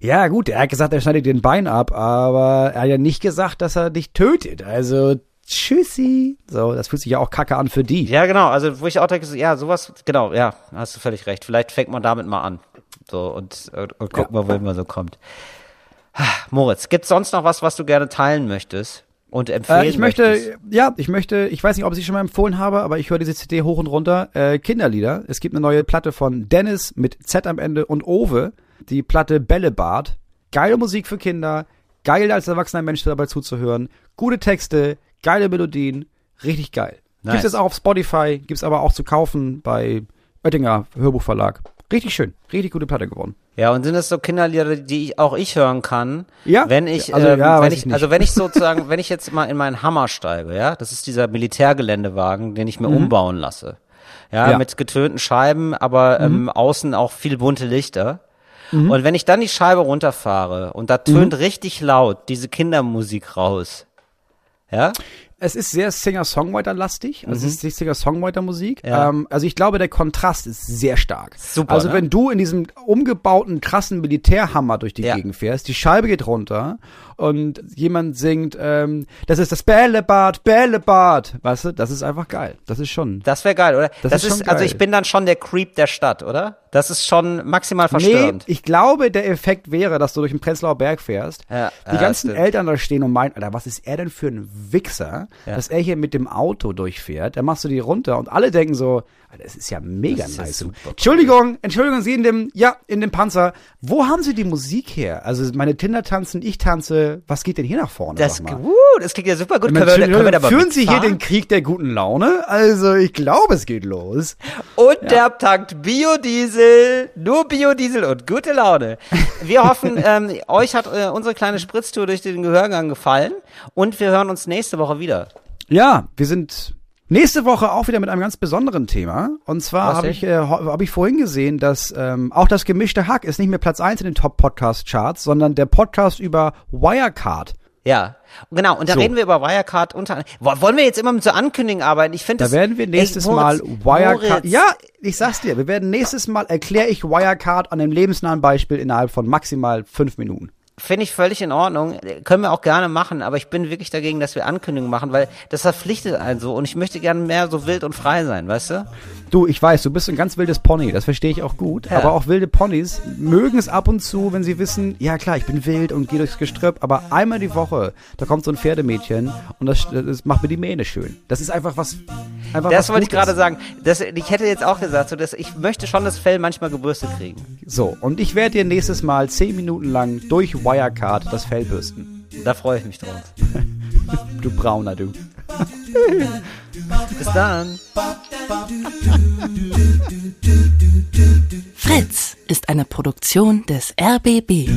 ja gut, er hat gesagt, er schneidet den Bein ab, aber er hat ja nicht gesagt, dass er dich tötet. Also tschüssi. So, das fühlt sich ja auch kacke an für die. Ja, genau. Also wo ich auch denke, ja, sowas, genau, ja, hast du völlig recht. Vielleicht fängt man damit mal an. So und, und, und guck mal, wohin man so kommt. Ah, Moritz, gibt's sonst noch was, was du gerne teilen möchtest und empfehlen Äh, ich möchte, möchtest? ja, ich möchte, ich weiß nicht, ob ich sie schon mal empfohlen habe, aber ich höre diese CD hoch und runter. Äh, Kinderlieder. Es gibt eine neue Platte von Dennis mit Z am Ende und Owe. Die Platte Bällebad. Geile Musik für Kinder. Geil als erwachsener Mensch dabei zuzuhören. Gute Texte, geile Melodien. Richtig geil. Nice. Gibt's jetzt auch auf Spotify, gibt's aber auch zu kaufen bei Oettinger Hörbuchverlag. Richtig schön. Richtig gute Platte geworden. Ja, und sind das so Kinderlieder, die ich, auch ich hören kann? Ja. Wenn ich, Also, ähm, ja, wenn ich, ich also wenn ich sozusagen, wenn ich jetzt mal in meinen Hammer steige, ja, das ist dieser Militärgeländewagen, den ich mir umbauen lasse. Ja, Mhm. Ja. Mhm. mit getönten Scheiben, aber ähm, außen auch viel bunte Lichter. Und wenn ich dann die Scheibe runterfahre und da tönt Mhm. richtig laut diese Kindermusik raus, ja, Es ist sehr Singer-Songwriter-lastig. Also es ist die Singer-Songwriter-Musik. Mhm. Ja. Ähm, also ich glaube, der Kontrast ist sehr stark. Super, Also ne? wenn du in diesem umgebauten, krassen Militärhammer durch die Ja. Gegend fährst, die Scheibe geht runter und jemand singt, ähm, das ist das Bällebad, Bällebad. Weißt du, das ist einfach geil. Das ist schon. das wäre geil, oder? Das ist schon also ich bin dann schon der Creep der Stadt, oder? Das ist schon maximal Nee, verstörend. ich glaube, der Effekt wäre, dass du durch den Prenzlauer Berg fährst, Ja, die ja, ganzen stimmt. Eltern da stehen und meinen, Alter, was ist er denn für ein Wichser, dass er hier mit dem Auto durchfährt, dann machst du die runter und alle denken so, Alter, das ist ja mega Das ja nice. cool. Entschuldigung, Entschuldigung, Sie in dem, ja, in dem Panzer, wo haben Sie die Musik her? Also meine Kinder tanzen, ich tanze, was geht denn hier nach vorne? das, uh, das klingt ja super gut. Ich Können meine, wir, können wir führen Sie hier den Krieg der guten Laune? Also ich glaube, es geht los. Und der tankt Biodiesel, nur Biodiesel und gute Laune. Wir hoffen, ähm, euch hat äh, unsere kleine Spritztour durch den Gehörgang gefallen und wir hören uns nächste Woche wieder. Ja, wir sind Nächste Woche auch wieder mit einem ganz besonderen Thema. Und zwar habe ich, äh, hab ich vorhin gesehen, dass ähm, auch das gemischte Hack ist nicht mehr Platz 1 in den Top-Podcast-Charts, sondern der Podcast über Wirecard. Ja, genau. Und da So. reden wir über Wirecard unter. Wo- Wollen wir jetzt immer mit so Ankündigungen arbeiten? Ich finde Da werden wir nächstes Ey, Moritz, Mal Wirecard. Moritz, Ja, ich sag's dir, wir werden nächstes Mal erkläre ich Wirecard an einem lebensnahen Beispiel innerhalb von maximal fünf Minuten. Finde ich völlig in Ordnung. Können wir auch gerne machen, aber ich bin wirklich dagegen, dass wir Ankündigungen machen, weil das verpflichtet einen so und ich möchte gerne mehr so wild und frei sein, weißt du? Du, ich weiß, du bist ein ganz wildes Pony, das verstehe ich auch gut. Ja. Aber auch wilde Ponys mögen es ab und zu, wenn sie wissen, ja klar, ich bin wild und gehe durchs Gestrüpp, aber einmal die Woche, da kommt so ein Pferdemädchen und das, das macht mir die Mähne schön. Das ist einfach was. Einfach Das was wollte ich gerade sagen. Das, ich hätte jetzt auch gesagt, so, dass ich möchte schon das Fell manchmal gebürstet kriegen. So, und ich werde dir nächstes Mal zehn Minuten lang durch Wirecard das Fell bürsten. Da freue ich mich drauf. Du Brauner, du. Bis dann. Fritz ist eine Produktion des RBB.